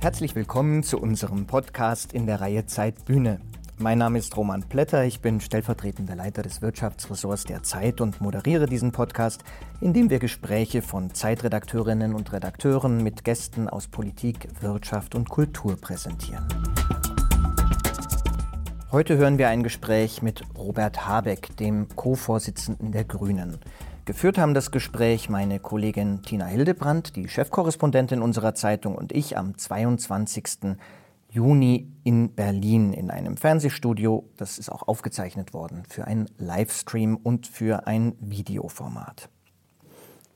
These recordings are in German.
Herzlich willkommen zu unserem Podcast in der Reihe Zeit Bühne. Mein Name ist Roman Plätter, ich bin stellvertretender Leiter des Wirtschaftsressorts der Zeit und moderiere diesen Podcast, in dem wir Gespräche von Zeitredakteurinnen und Redakteuren mit Gästen aus Politik, Wirtschaft und Kultur präsentieren. Heute hören wir ein Gespräch mit Robert Habeck, dem Co-Vorsitzenden der Grünen. Geführt haben das Gespräch meine Kollegin Tina Hildebrandt, die Chefkorrespondentin unserer Zeitung, und ich am 22. Juni in Berlin in einem Fernsehstudio. Das ist auch aufgezeichnet worden für einen Livestream und für ein Videoformat.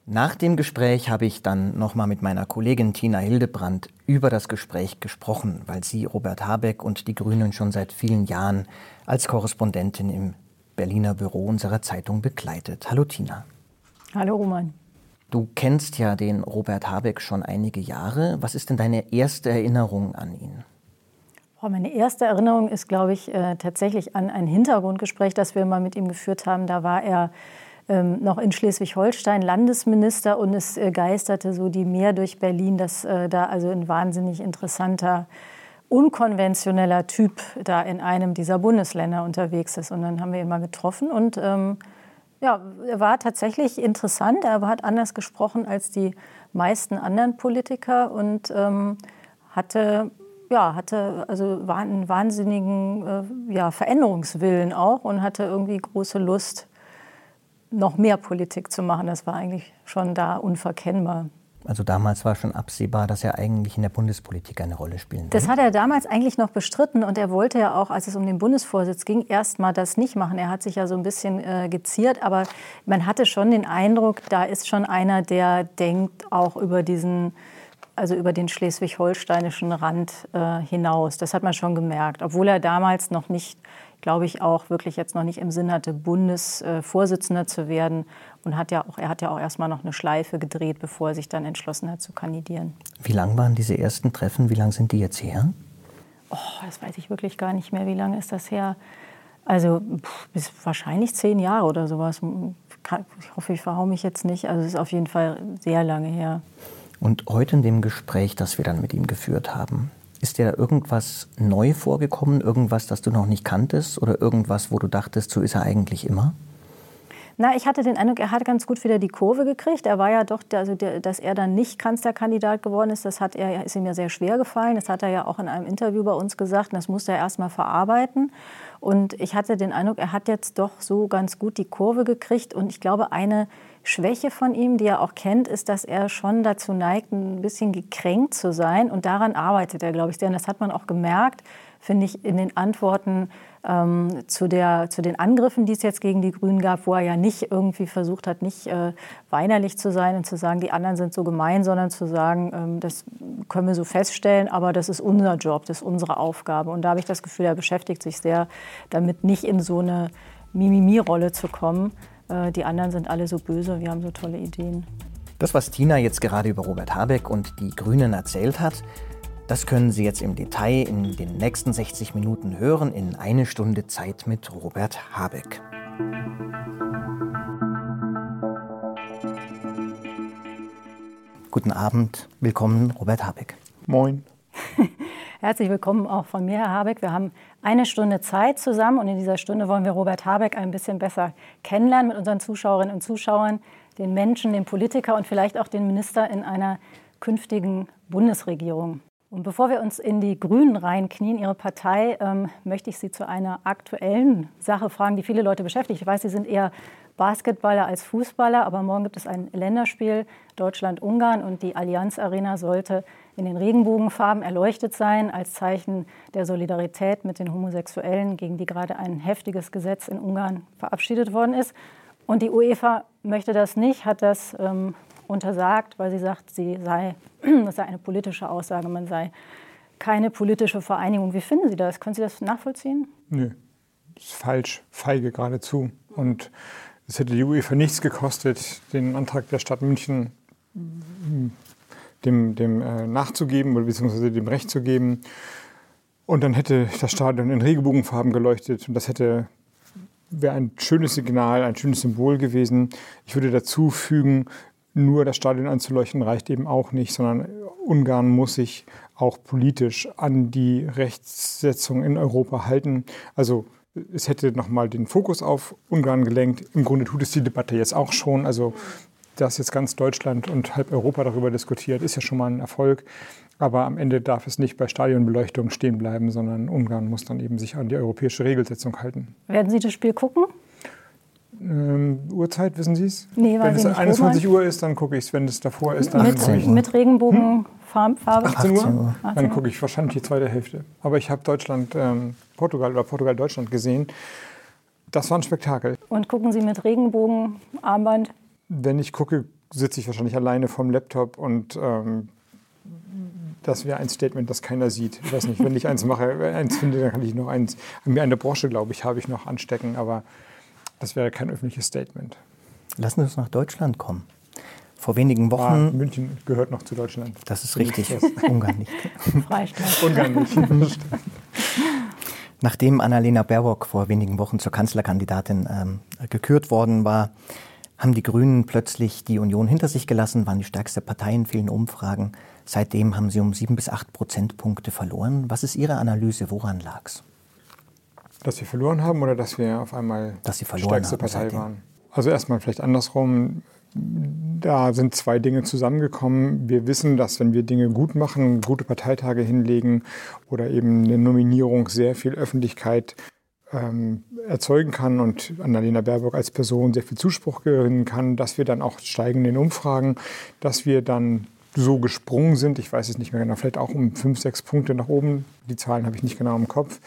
Nach dem Gespräch habe ich dann nochmal mit meiner Kollegin Tina Hildebrandt über das Gespräch gesprochen, weil sie Robert Habeck und die Grünen schon seit vielen Jahren als Korrespondentin im Berliner Büro unserer Zeitung begleitet. Hallo Tina. Hallo Roman. Du kennst ja den Robert Habeck schon einige Jahre. Was ist denn deine erste Erinnerung an ihn? Meine erste Erinnerung ist, glaube ich, äh, tatsächlich an ein Hintergrundgespräch, das wir mal mit ihm geführt haben. Da war er ähm, noch in Schleswig-Holstein Landesminister und es äh, geisterte so die Meer durch Berlin, dass äh, da also ein wahnsinnig interessanter, unkonventioneller Typ da in einem dieser Bundesländer unterwegs ist. Und dann haben wir ihn mal getroffen und ähm, ja, er war tatsächlich interessant. Er hat anders gesprochen als die meisten anderen Politiker und ähm, hatte ja, hatte also einen wahnsinnigen äh, ja, Veränderungswillen auch und hatte irgendwie große Lust, noch mehr Politik zu machen. Das war eigentlich schon da unverkennbar. Also damals war schon absehbar, dass er eigentlich in der Bundespolitik eine Rolle spielen würde. Das hat er damals eigentlich noch bestritten und er wollte ja auch, als es um den Bundesvorsitz ging, erst mal das nicht machen. Er hat sich ja so ein bisschen äh, geziert, aber man hatte schon den Eindruck, da ist schon einer, der denkt auch über diesen also über den schleswig-holsteinischen Rand äh, hinaus. Das hat man schon gemerkt, obwohl er damals noch nicht, glaube ich, auch wirklich jetzt noch nicht im Sinn hatte, Bundesvorsitzender zu werden und hat ja auch, er hat ja auch erstmal noch eine Schleife gedreht, bevor er sich dann entschlossen hat zu kandidieren. Wie lang waren diese ersten Treffen? Wie lang sind die jetzt her? Oh, das weiß ich wirklich gar nicht mehr. Wie lange ist das her? Also bis wahrscheinlich zehn Jahre oder sowas. Ich hoffe, ich verhaue mich jetzt nicht. Also es ist auf jeden Fall sehr lange her. Und heute in dem Gespräch, das wir dann mit ihm geführt haben, ist dir da irgendwas neu vorgekommen, irgendwas, das du noch nicht kanntest oder irgendwas, wo du dachtest, so ist er eigentlich immer? Na, ich hatte den Eindruck, er hat ganz gut wieder die Kurve gekriegt. Er war ja doch, also dass er dann nicht Kanzlerkandidat geworden ist, das hat er, ist ihm ja sehr schwer gefallen. Das hat er ja auch in einem Interview bei uns gesagt. Und das musste er erst mal verarbeiten. Und ich hatte den Eindruck, er hat jetzt doch so ganz gut die Kurve gekriegt. Und ich glaube, eine Schwäche von ihm, die er auch kennt, ist, dass er schon dazu neigt, ein bisschen gekränkt zu sein. Und daran arbeitet er, glaube ich, Denn Das hat man auch gemerkt, finde ich, in den Antworten ähm, zu, der, zu den Angriffen, die es jetzt gegen die Grünen gab, wo er ja nicht irgendwie versucht hat, nicht äh, weinerlich zu sein und zu sagen, die anderen sind so gemein, sondern zu sagen, ähm, das können wir so feststellen, aber das ist unser Job, das ist unsere Aufgabe. Und da habe ich das Gefühl, er beschäftigt sich sehr damit, nicht in so eine Mimimi-Rolle zu kommen, die anderen sind alle so böse, wir haben so tolle Ideen. Das, was Tina jetzt gerade über Robert Habeck und die Grünen erzählt hat, das können Sie jetzt im Detail in den nächsten 60 Minuten hören, in eine Stunde Zeit mit Robert Habeck. Guten Abend, willkommen Robert Habeck. Moin. Herzlich willkommen auch von mir, Herr Habeck. Wir haben eine Stunde Zeit zusammen und in dieser Stunde wollen wir Robert Habeck ein bisschen besser kennenlernen mit unseren Zuschauerinnen und Zuschauern, den Menschen, den Politiker und vielleicht auch den Minister in einer künftigen Bundesregierung. Und bevor wir uns in die Grünen reinknien, Ihre Partei, ähm, möchte ich Sie zu einer aktuellen Sache fragen, die viele Leute beschäftigt. Ich weiß, Sie sind eher Basketballer als Fußballer, aber morgen gibt es ein Länderspiel Deutschland-Ungarn und die Allianz Arena sollte in den Regenbogenfarben erleuchtet sein, als Zeichen der Solidarität mit den Homosexuellen, gegen die gerade ein heftiges Gesetz in Ungarn verabschiedet worden ist. Und die UEFA möchte das nicht, hat das ähm, untersagt, weil sie sagt, sie sei, das sei eine politische Aussage, man sei keine politische Vereinigung. Wie finden Sie das? Können Sie das nachvollziehen? Nö, das ist falsch, feige geradezu. Und es hätte die UEFA nichts gekostet, den Antrag der Stadt München dem, dem äh, nachzugeben oder beziehungsweise dem Recht zu geben. Und dann hätte das Stadion in Regenbogenfarben geleuchtet und das hätte wäre ein schönes Signal, ein schönes Symbol gewesen. Ich würde dazu fügen, nur das Stadion anzuleuchten reicht eben auch nicht, sondern Ungarn muss sich auch politisch an die Rechtssetzung in Europa halten. Also es hätte nochmal den Fokus auf Ungarn gelenkt. Im Grunde tut es die Debatte jetzt auch schon. Also dass jetzt ganz Deutschland und halb Europa darüber diskutiert, ist ja schon mal ein Erfolg. Aber am Ende darf es nicht bei Stadionbeleuchtung stehen bleiben, sondern Ungarn muss dann eben sich an die europäische Regelsetzung halten. Werden Sie das Spiel gucken? Ähm, Uhrzeit, wissen Sie es? Nee, Wenn es nicht, 21 Uhr ist, dann gucke ich es. Wenn es davor ist, dann mit, gucke ich. mit Regenbogen, hm? Farbe? 18 Uhr? 18 Uhr. Dann gucke ich wahrscheinlich die zweite Hälfte. Aber ich habe Deutschland, ähm, Portugal oder Portugal-Deutschland gesehen. Das war ein Spektakel. Und gucken Sie mit Regenbogen, Armband? Wenn ich gucke, sitze ich wahrscheinlich alleine vom Laptop und ähm, das wäre ein Statement, das keiner sieht. Ich weiß nicht, wenn ich eins mache, eins finde, dann kann ich noch eins, mir eine Brosche, glaube ich, habe ich noch anstecken, aber das wäre kein öffentliches Statement. Lassen Sie uns nach Deutschland kommen. Vor wenigen Ah, Wochen, München gehört noch zu Deutschland. das ist richtig, Ungarn nicht. Freistaat. Ungarn nicht. Nachdem Annalena Baerbock vor wenigen Wochen zur Kanzlerkandidatin ähm, gekürt worden war, haben die Grünen plötzlich die Union hinter sich gelassen, waren die stärkste Partei in vielen Umfragen. Seitdem haben sie um sieben bis acht Prozentpunkte verloren. Was ist Ihre Analyse? Woran lag es? Dass wir verloren haben oder dass wir auf einmal verloren stärkste Partei seitdem. waren? Also erstmal vielleicht andersrum. Da sind zwei Dinge zusammengekommen. Wir wissen, dass wenn wir Dinge gut machen, gute Parteitage hinlegen oder eben eine Nominierung sehr viel Öffentlichkeit ähm, erzeugen kann und Annalena Baerbock als Person sehr viel Zuspruch gewinnen kann, dass wir dann auch steigen in den Umfragen, dass wir dann so gesprungen sind, ich weiß es nicht mehr genau, vielleicht auch um fünf, sechs Punkte nach oben, die Zahlen habe ich nicht genau im Kopf.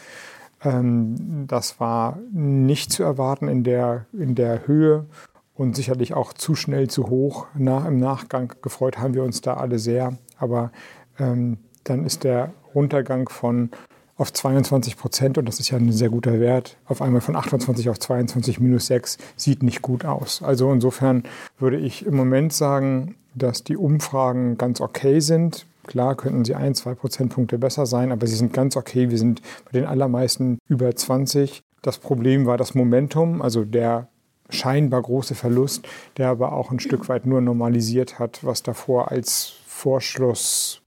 Ähm, das war nicht zu erwarten in der, in der Höhe und sicherlich auch zu schnell zu hoch. Nach, Im Nachgang gefreut haben wir uns da alle sehr, aber ähm, dann ist der Runtergang von auf 22 Prozent, und das ist ja ein sehr guter Wert, auf einmal von 28 auf 22 minus 6, sieht nicht gut aus. Also insofern würde ich im Moment sagen, dass die Umfragen ganz okay sind. Klar könnten sie ein, zwei Prozentpunkte besser sein, aber sie sind ganz okay. Wir sind bei den allermeisten über 20. Das Problem war das Momentum, also der scheinbar große Verlust, der aber auch ein Stück weit nur normalisiert hat, was davor als Vorschluss,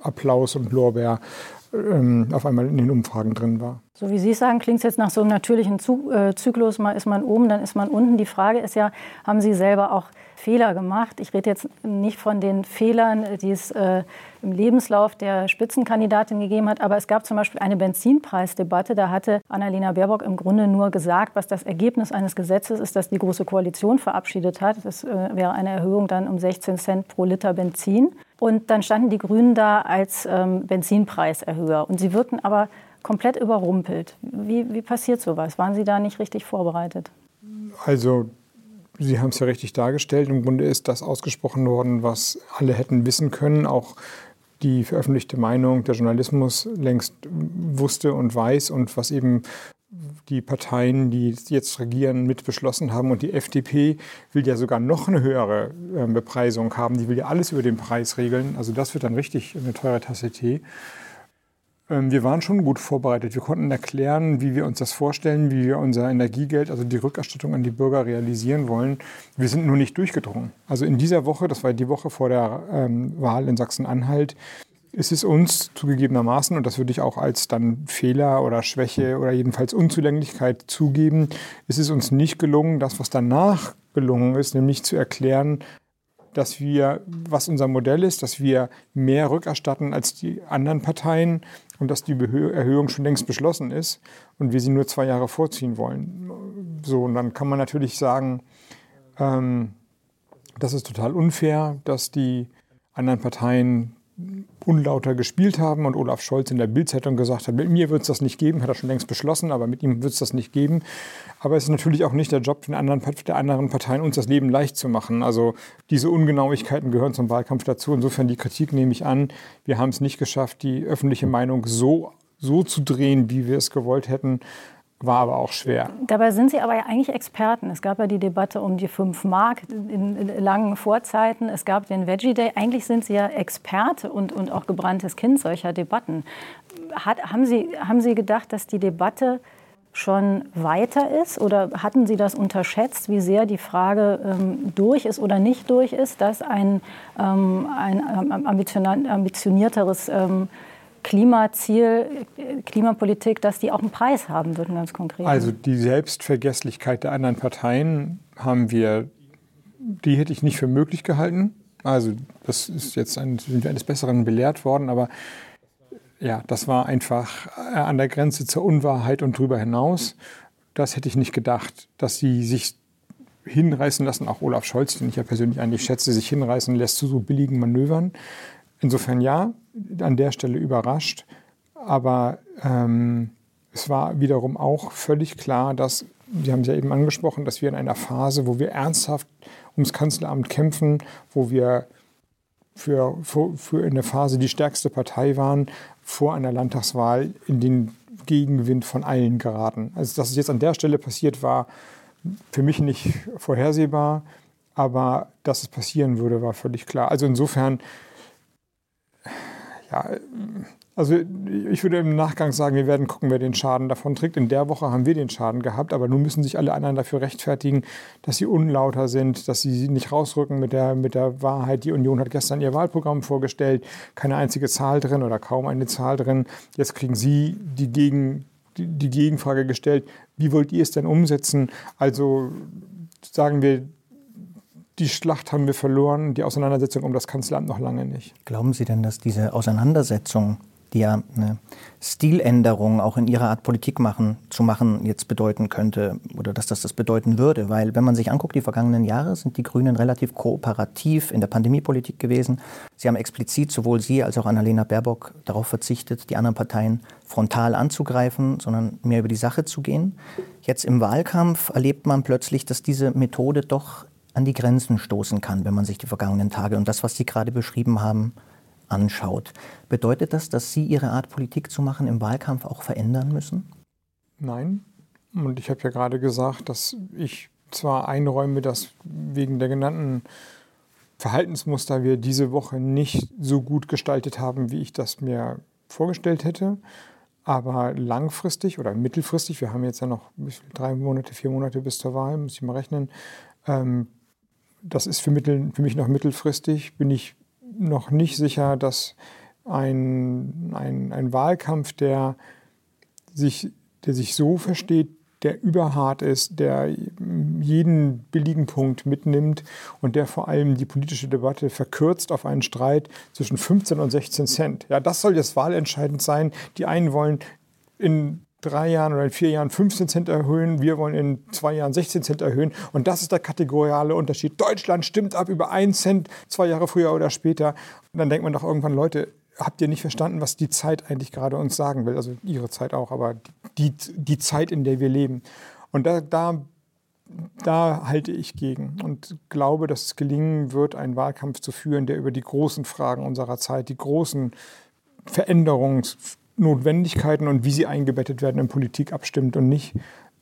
Applaus und Lorbeer ähm, auf einmal in den Umfragen drin war. So wie Sie sagen, klingt es jetzt nach so einem natürlichen äh, Zyklus. Mal ist man oben, dann ist man unten. Die Frage ist ja, haben Sie selber auch Fehler gemacht? Ich rede jetzt nicht von den Fehlern, die es äh, im Lebenslauf der Spitzenkandidatin gegeben hat, aber es gab zum Beispiel eine Benzinpreisdebatte. Da hatte Annalena Baerbock im Grunde nur gesagt, was das Ergebnis eines Gesetzes ist, das die Große Koalition verabschiedet hat. Das äh, wäre eine Erhöhung dann um 16 Cent pro Liter Benzin. Und dann standen die Grünen da als ähm, Benzinpreiserhöher. Und sie wirkten aber komplett überrumpelt. Wie, wie passiert sowas? Waren Sie da nicht richtig vorbereitet? Also Sie haben es ja richtig dargestellt. Im Grunde ist das ausgesprochen worden, was alle hätten wissen können. Auch die veröffentlichte Meinung, der Journalismus längst wusste und weiß und was eben die Parteien, die jetzt regieren, mit beschlossen haben. Und die FDP will ja sogar noch eine höhere äh, Bepreisung haben. Die will ja alles über den Preis regeln. Also das wird dann richtig eine teure Tasse Tee. Ähm, wir waren schon gut vorbereitet. Wir konnten erklären, wie wir uns das vorstellen, wie wir unser Energiegeld, also die Rückerstattung an die Bürger realisieren wollen. Wir sind nur nicht durchgedrungen. Also in dieser Woche, das war die Woche vor der ähm, Wahl in Sachsen-Anhalt, ist es uns zugegebenermaßen, und das würde ich auch als dann Fehler oder Schwäche oder jedenfalls Unzulänglichkeit zugeben, ist es uns nicht gelungen, das, was danach gelungen ist, nämlich zu erklären, dass wir, was unser Modell ist, dass wir mehr rückerstatten als die anderen Parteien und dass die Erhöhung schon längst beschlossen ist und wir sie nur zwei Jahre vorziehen wollen. So, und dann kann man natürlich sagen, ähm, das ist total unfair, dass die anderen Parteien unlauter gespielt haben und Olaf Scholz in der Bildzeitung gesagt hat, mit mir wird es das nicht geben, hat er schon längst beschlossen, aber mit ihm wird es das nicht geben. Aber es ist natürlich auch nicht der Job den anderen, der anderen Parteien, uns das Leben leicht zu machen. Also diese Ungenauigkeiten gehören zum Wahlkampf dazu. Insofern die Kritik nehme ich an. Wir haben es nicht geschafft, die öffentliche Meinung so, so zu drehen, wie wir es gewollt hätten. War aber auch schwer. Dabei sind Sie aber ja eigentlich Experten. Es gab ja die Debatte um die 5 Mark in, langen Vorzeiten. Es gab den Veggie Day. Eigentlich sind Sie ja Experte und, und auch gebranntes Kind solcher Debatten. Hat, haben, Sie, haben Sie gedacht, dass die Debatte schon weiter ist? Oder hatten Sie das unterschätzt, wie sehr die Frage ähm, durch ist oder nicht durch ist, dass ein, ähm, ein ähm, ambitionierteres ähm, Klimaziel, Klimapolitik, dass die auch einen Preis haben würden, ganz konkret? Also die Selbstvergesslichkeit der anderen Parteien haben wir, die hätte ich nicht für möglich gehalten. Also das ist jetzt ein, sind wir eines Besseren belehrt worden, aber ja, das war einfach an der Grenze zur Unwahrheit und drüber hinaus. Das hätte ich nicht gedacht, dass sie sich hinreißen lassen, auch Olaf Scholz, den ich ja persönlich eigentlich schätze, sich hinreißen lässt zu so billigen Manövern. Insofern ja, an der Stelle überrascht. Aber ähm, es war wiederum auch völlig klar, dass, Sie haben es ja eben angesprochen, dass wir in einer Phase, wo wir ernsthaft ums Kanzleramt kämpfen, wo wir für, für, für eine Phase die stärkste Partei waren, vor einer Landtagswahl in den Gegenwind von allen geraten. Also dass es jetzt an der Stelle passiert, war für mich nicht vorhersehbar, aber dass es passieren würde, war völlig klar. Also insofern, ja, also ich würde im Nachgang sagen, wir werden gucken, wer den Schaden davon trägt. In der Woche haben wir den Schaden gehabt, aber nun müssen sich alle anderen dafür rechtfertigen, dass sie unlauter sind, dass sie nicht rausrücken mit der, mit der Wahrheit. Die Union hat gestern ihr Wahlprogramm vorgestellt, keine einzige Zahl drin oder kaum eine Zahl drin. Jetzt kriegen Sie die, Gegen, die, die Gegenfrage gestellt, wie wollt ihr es denn umsetzen? Also sagen wir, die Schlacht haben wir verloren, die Auseinandersetzung um das Kanzleramt noch lange nicht. Glauben Sie denn, dass diese Auseinandersetzung die ja eine Stiländerung auch in ihrer Art Politik machen, zu machen jetzt bedeuten könnte oder dass das das bedeuten würde. Weil wenn man sich anguckt, die vergangenen Jahre sind die Grünen relativ kooperativ in der Pandemiepolitik gewesen. Sie haben explizit sowohl Sie als auch Annalena Baerbock darauf verzichtet, die anderen Parteien frontal anzugreifen, sondern mehr über die Sache zu gehen. Jetzt im Wahlkampf erlebt man plötzlich, dass diese Methode doch an die Grenzen stoßen kann, wenn man sich die vergangenen Tage und das, was Sie gerade beschrieben haben, anschaut. Bedeutet das, dass Sie Ihre Art Politik zu machen im Wahlkampf auch verändern müssen? Nein. Und ich habe ja gerade gesagt, dass ich zwar einräume, dass wegen der genannten Verhaltensmuster wir diese Woche nicht so gut gestaltet haben, wie ich das mir vorgestellt hätte. Aber langfristig oder mittelfristig, wir haben jetzt ja noch drei Monate, vier Monate bis zur Wahl, muss ich mal rechnen. Ähm, das ist für, mittel, für mich noch mittelfristig, bin ich noch nicht sicher, dass ein, ein, ein Wahlkampf, der sich, der sich so versteht, der überhart ist, der jeden billigen Punkt mitnimmt und der vor allem die politische Debatte verkürzt auf einen Streit zwischen 15 und 16 Cent. Ja, das soll jetzt wahlentscheidend sein. Die einen wollen in drei Jahren oder in vier Jahren 15 Cent erhöhen, wir wollen in zwei Jahren 16 Cent erhöhen. Und das ist der kategoriale Unterschied. Deutschland stimmt ab über einen Cent, zwei Jahre früher oder später. Und dann denkt man doch irgendwann, Leute, habt ihr nicht verstanden, was die Zeit eigentlich gerade uns sagen will? Also ihre Zeit auch, aber die, die Zeit, in der wir leben. Und da, da, da halte ich gegen und glaube, dass es gelingen wird, einen Wahlkampf zu führen, der über die großen Fragen unserer Zeit, die großen Veränderungs Notwendigkeiten und wie sie eingebettet werden in Politik abstimmt und nicht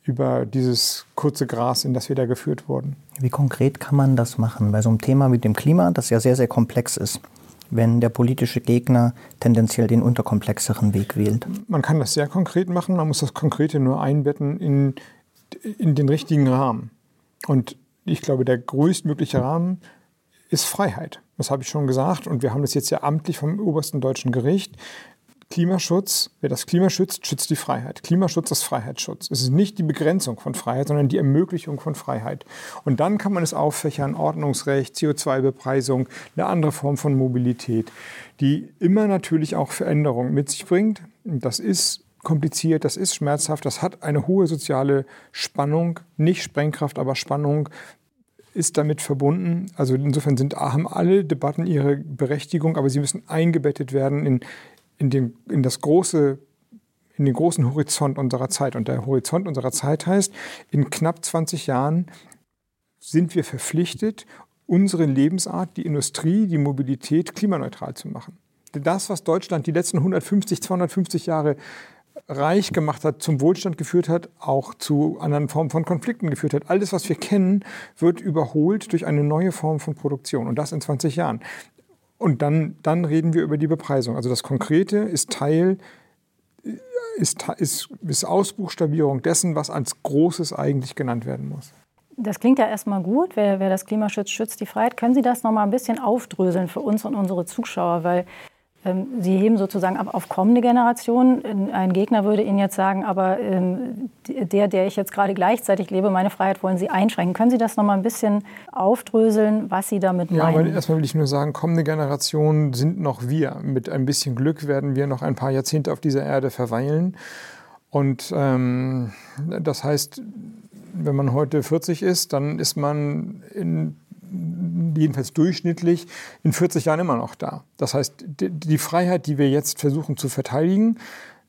über dieses kurze Gras, in das wir da geführt wurden. Wie konkret kann man das machen bei so einem Thema wie dem Klima, das ja sehr, sehr komplex ist? wenn der politische Gegner tendenziell den unterkomplexeren Weg wählt? Man kann das sehr konkret machen, man muss das Konkrete nur einbetten in, in den richtigen Rahmen. Und ich glaube, der größtmögliche Rahmen ist Freiheit. Das habe ich schon gesagt und wir haben das jetzt ja amtlich vom obersten deutschen Gericht. Klimaschutz, wer das Klima schützt, schützt die Freiheit. Klimaschutz ist Freiheitsschutz. Es ist nicht die Begrenzung von Freiheit, sondern die Ermöglichung von Freiheit. Und dann kann man es auffächern, Ordnungsrecht, CO2-Bepreisung, eine andere Form von Mobilität, die immer natürlich auch Veränderungen mit sich bringt. Das ist kompliziert, das ist schmerzhaft, das hat eine hohe soziale Spannung, nicht Sprengkraft, aber Spannung ist damit verbunden. Also insofern sind, haben alle Debatten ihre Berechtigung, aber sie müssen eingebettet werden in, in, den, in das große in den großen Horizont unserer Zeit. Und der Horizont unserer Zeit heißt, in knapp 20 Jahren sind wir verpflichtet, unsere Lebensart, die Industrie, die Mobilität klimaneutral zu machen. Das, was Deutschland die letzten 150, 250 Jahre reich gemacht hat, zum Wohlstand geführt hat, auch zu anderen Formen von Konflikten geführt hat. Alles, was wir kennen, wird überholt durch eine neue Form von Produktion. Und das in 20 Jahren. Und dann, dann reden wir über die Bepreisung. Also das Konkrete ist Teil ist, ist, ist Ausbuchstabierung dessen, was als Großes eigentlich genannt werden muss. Das klingt ja erstmal gut. Wer, wer das Klima schützt, die Freiheit. Können Sie das noch mal ein bisschen aufdröseln für uns und unsere Zuschauer? Weil Sie heben sozusagen ab auf kommende Generationen. Ein Gegner würde Ihnen jetzt sagen, aber ähm, der, der ich jetzt gerade gleichzeitig lebe, meine Freiheit wollen Sie einschränken. Können Sie das noch mal ein bisschen aufdröseln, was Sie damit meinen? Ja, aber erstmal will ich nur sagen, kommende Generationen sind noch wir. Mit ein bisschen Glück werden wir noch ein paar Jahrzehnte auf dieser Erde verweilen. Und ähm, das heißt, wenn man heute 40 ist, dann ist man in, jedenfalls durchschnittlich in 40 Jahren immer noch da. Das heißt, die Freiheit, die wir jetzt versuchen zu verteidigen,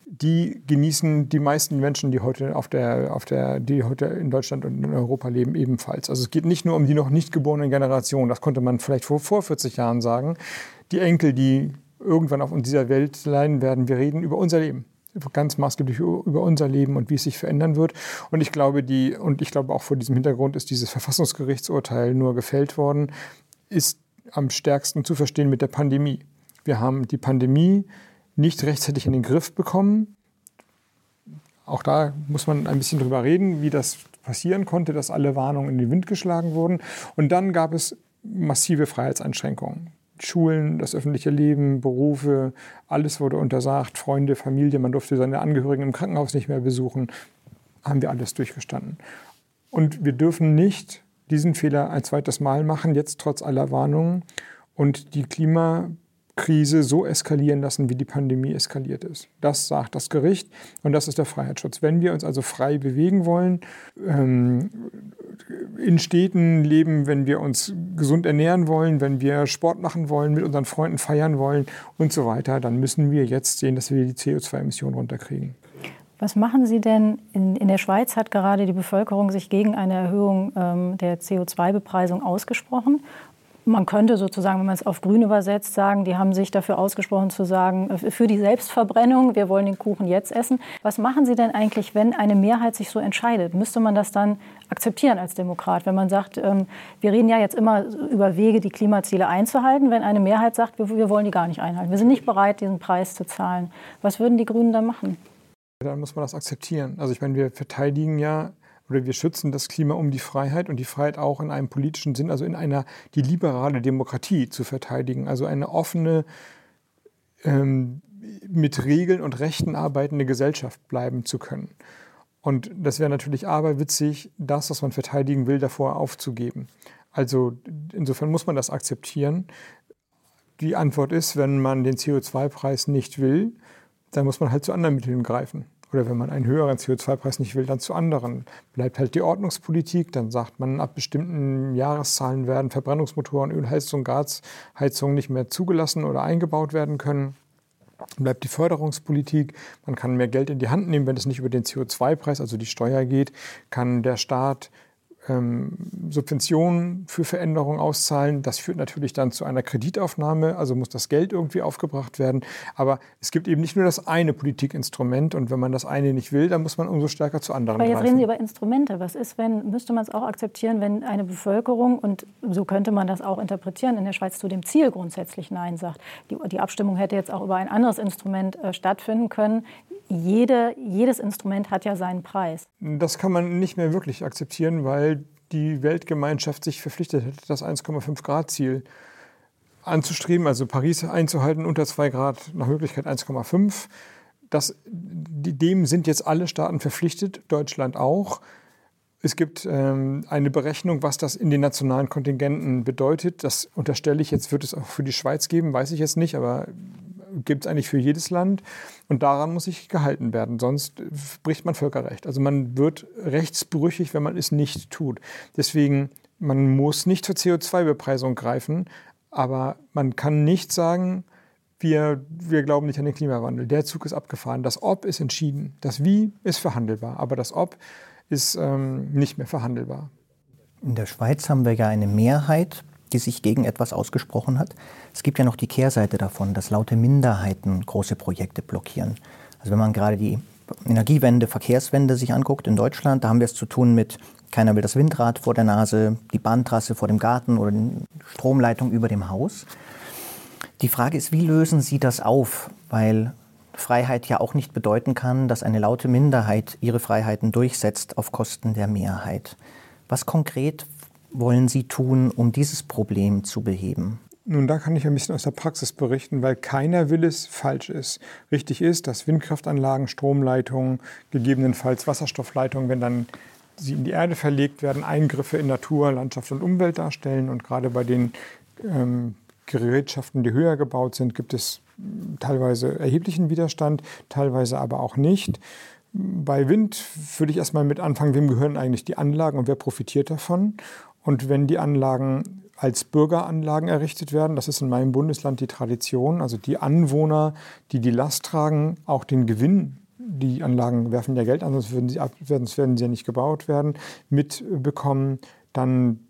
die genießen die meisten Menschen, die heute, auf der, auf der, die heute in Deutschland und in Europa leben, ebenfalls. Also es geht nicht nur um die noch nicht geborenen Generationen, das konnte man vielleicht vor, vor 40 Jahren sagen. Die Enkel, die irgendwann auf dieser Welt leiden werden, wir reden über unser Leben ganz maßgeblich über unser Leben und wie es sich verändern wird. Und ich glaube, die, und ich glaube auch vor diesem Hintergrund ist dieses Verfassungsgerichtsurteil nur gefällt worden, ist am stärksten zu verstehen mit der Pandemie. Wir haben die Pandemie nicht rechtzeitig in den Griff bekommen. Auch da muss man ein bisschen drüber reden, wie das passieren konnte, dass alle Warnungen in den Wind geschlagen wurden. Und dann gab es massive Freiheitseinschränkungen. Schulen, das öffentliche Leben, Berufe, alles wurde untersagt, Freunde, Familie, man durfte seine Angehörigen im Krankenhaus nicht mehr besuchen, haben wir alles durchgestanden. Und wir dürfen nicht diesen Fehler ein zweites Mal machen, jetzt trotz aller Warnungen und die Klima Krise so eskalieren lassen, wie die Pandemie eskaliert ist. Das sagt das Gericht und das ist der Freiheitsschutz. Wenn wir uns also frei bewegen wollen, ähm, in Städten leben, wenn wir uns gesund ernähren wollen, wenn wir Sport machen wollen, mit unseren Freunden feiern wollen und so weiter, dann müssen wir jetzt sehen, dass wir die CO2-Emissionen runterkriegen. Was machen Sie denn? In, in, der Schweiz hat gerade die Bevölkerung sich gegen eine Erhöhung ähm, der CO2-Bepreisung ausgesprochen. Man könnte sozusagen, wenn man es auf Grün übersetzt, sagen, die haben sich dafür ausgesprochen zu sagen, äh, für die Selbstverbrennung, wir wollen den Kuchen jetzt essen. Was machen Sie denn eigentlich, wenn eine Mehrheit sich so entscheidet? Müsste man das dann akzeptieren als Demokrat, wenn man sagt, ähm, wir reden ja jetzt immer über Wege, die Klimaziele einzuhalten, wenn eine Mehrheit sagt, wir, wir wollen die gar nicht einhalten, wir sind nicht bereit, diesen Preis zu zahlen. Was würden die Grünen dann machen? Dann muss man das akzeptieren. Also ich meine, wir verteidigen ja oder wir schützen das Klima um die Freiheit und die Freiheit auch in einem politischen Sinn, also in einer die liberale Demokratie zu verteidigen, also eine offene, ähm, mit Regeln und Rechten arbeitende Gesellschaft bleiben zu können. Und das wäre natürlich aberwitzig, das, was man verteidigen will, davor aufzugeben. Also insofern muss man das akzeptieren. Die Antwort ist, wenn man den CO2-Preis nicht will, dann muss man halt zu anderen Mitteln greifen. Oder wenn man einen höheren CO2-Preis nicht will, dann zu anderen. Bleibt halt die Ordnungspolitik, dann sagt man, ab bestimmten Jahreszahlen werden Verbrennungsmotoren, Ölheizung, Gasheizung nicht mehr zugelassen oder eingebaut werden können. Bleibt die Förderungspolitik, man kann mehr Geld in die Hand nehmen, wenn es nicht über den CO2-Preis, also die Steuer geht, kann der Staat ähm, Subventionen für Veränderungen auszahlen. Das führt natürlich dann zu einer Kreditaufnahme, also muss das Geld irgendwie aufgebracht werden. Aber es gibt eben nicht nur das eine Politikinstrument und wenn man das eine nicht will, dann muss man umso stärker zu anderen Aber jetzt greifen. reden Sie über Instrumente. Was ist, wenn, müsste man es auch akzeptieren, wenn eine Bevölkerung, und so könnte man das auch interpretieren, in der Schweiz zu dem Ziel grundsätzlich Nein sagt. Die, die Abstimmung hätte jetzt auch über ein anderes Instrument äh, stattfinden können. Jede, jedes Instrument hat ja seinen Preis. Das kann man nicht mehr wirklich akzeptieren, weil die Weltgemeinschaft sich verpflichtet hätte, das 1,5 Grad Ziel anzustreben, also Paris einzuhalten unter 2 Grad, nach Möglichkeit 1,5. Das, dem sind jetzt alle Staaten verpflichtet, Deutschland auch. Es gibt ähm, eine Berechnung, was das in den nationalen Kontingenten bedeutet. Das unterstelle ich jetzt, wird es auch für die Schweiz geben, weiß ich jetzt nicht, aber gibt es eigentlich für jedes Land. Und daran muss sich gehalten werden, sonst bricht man Völkerrecht. Also man wird rechtsbrüchig, wenn man es nicht tut. Deswegen, man muss nicht zur CO2-Bepreisung greifen, aber man kann nicht sagen, wir, wir glauben nicht an den Klimawandel. Der Zug ist abgefahren. Das Ob ist entschieden. Das Wie ist verhandelbar, aber das Ob ist ähm, nicht mehr verhandelbar. In der Schweiz haben wir ja eine Mehrheit die sich gegen etwas ausgesprochen hat. Es gibt ja noch die Kehrseite davon, dass laute Minderheiten große Projekte blockieren. Also wenn man gerade die Energiewende, Verkehrswende sich anguckt in Deutschland, da haben wir es zu tun mit, keiner will das Windrad vor der Nase, die Bahntrasse vor dem Garten oder die Stromleitung über dem Haus. Die Frage ist, wie lösen Sie das auf? Weil Freiheit ja auch nicht bedeuten kann, dass eine laute Minderheit ihre Freiheiten durchsetzt auf Kosten der Mehrheit. Was konkret wollen Sie tun, um dieses Problem zu beheben? Nun, da kann ich ein bisschen aus der Praxis berichten, weil keiner will es falsch ist. Richtig ist, dass Windkraftanlagen, Stromleitungen, gegebenenfalls Wasserstoffleitungen, wenn dann sie in die Erde verlegt werden, Eingriffe in Natur, Landschaft und Umwelt darstellen. Und gerade bei den ähm, Gerätschaften, die höher gebaut sind, gibt es teilweise erheblichen Widerstand, teilweise aber auch nicht. Bei Wind würde ich erstmal mit anfangen, wem gehören eigentlich die Anlagen und wer profitiert davon. Und wenn die Anlagen als Bürgeranlagen errichtet werden, das ist in meinem Bundesland die Tradition, also die Anwohner, die die Last tragen, auch den Gewinn die Anlagen werfen ja Geld an, sonst, würden sie ab, sonst werden sie ja nicht gebaut werden, mitbekommen, dann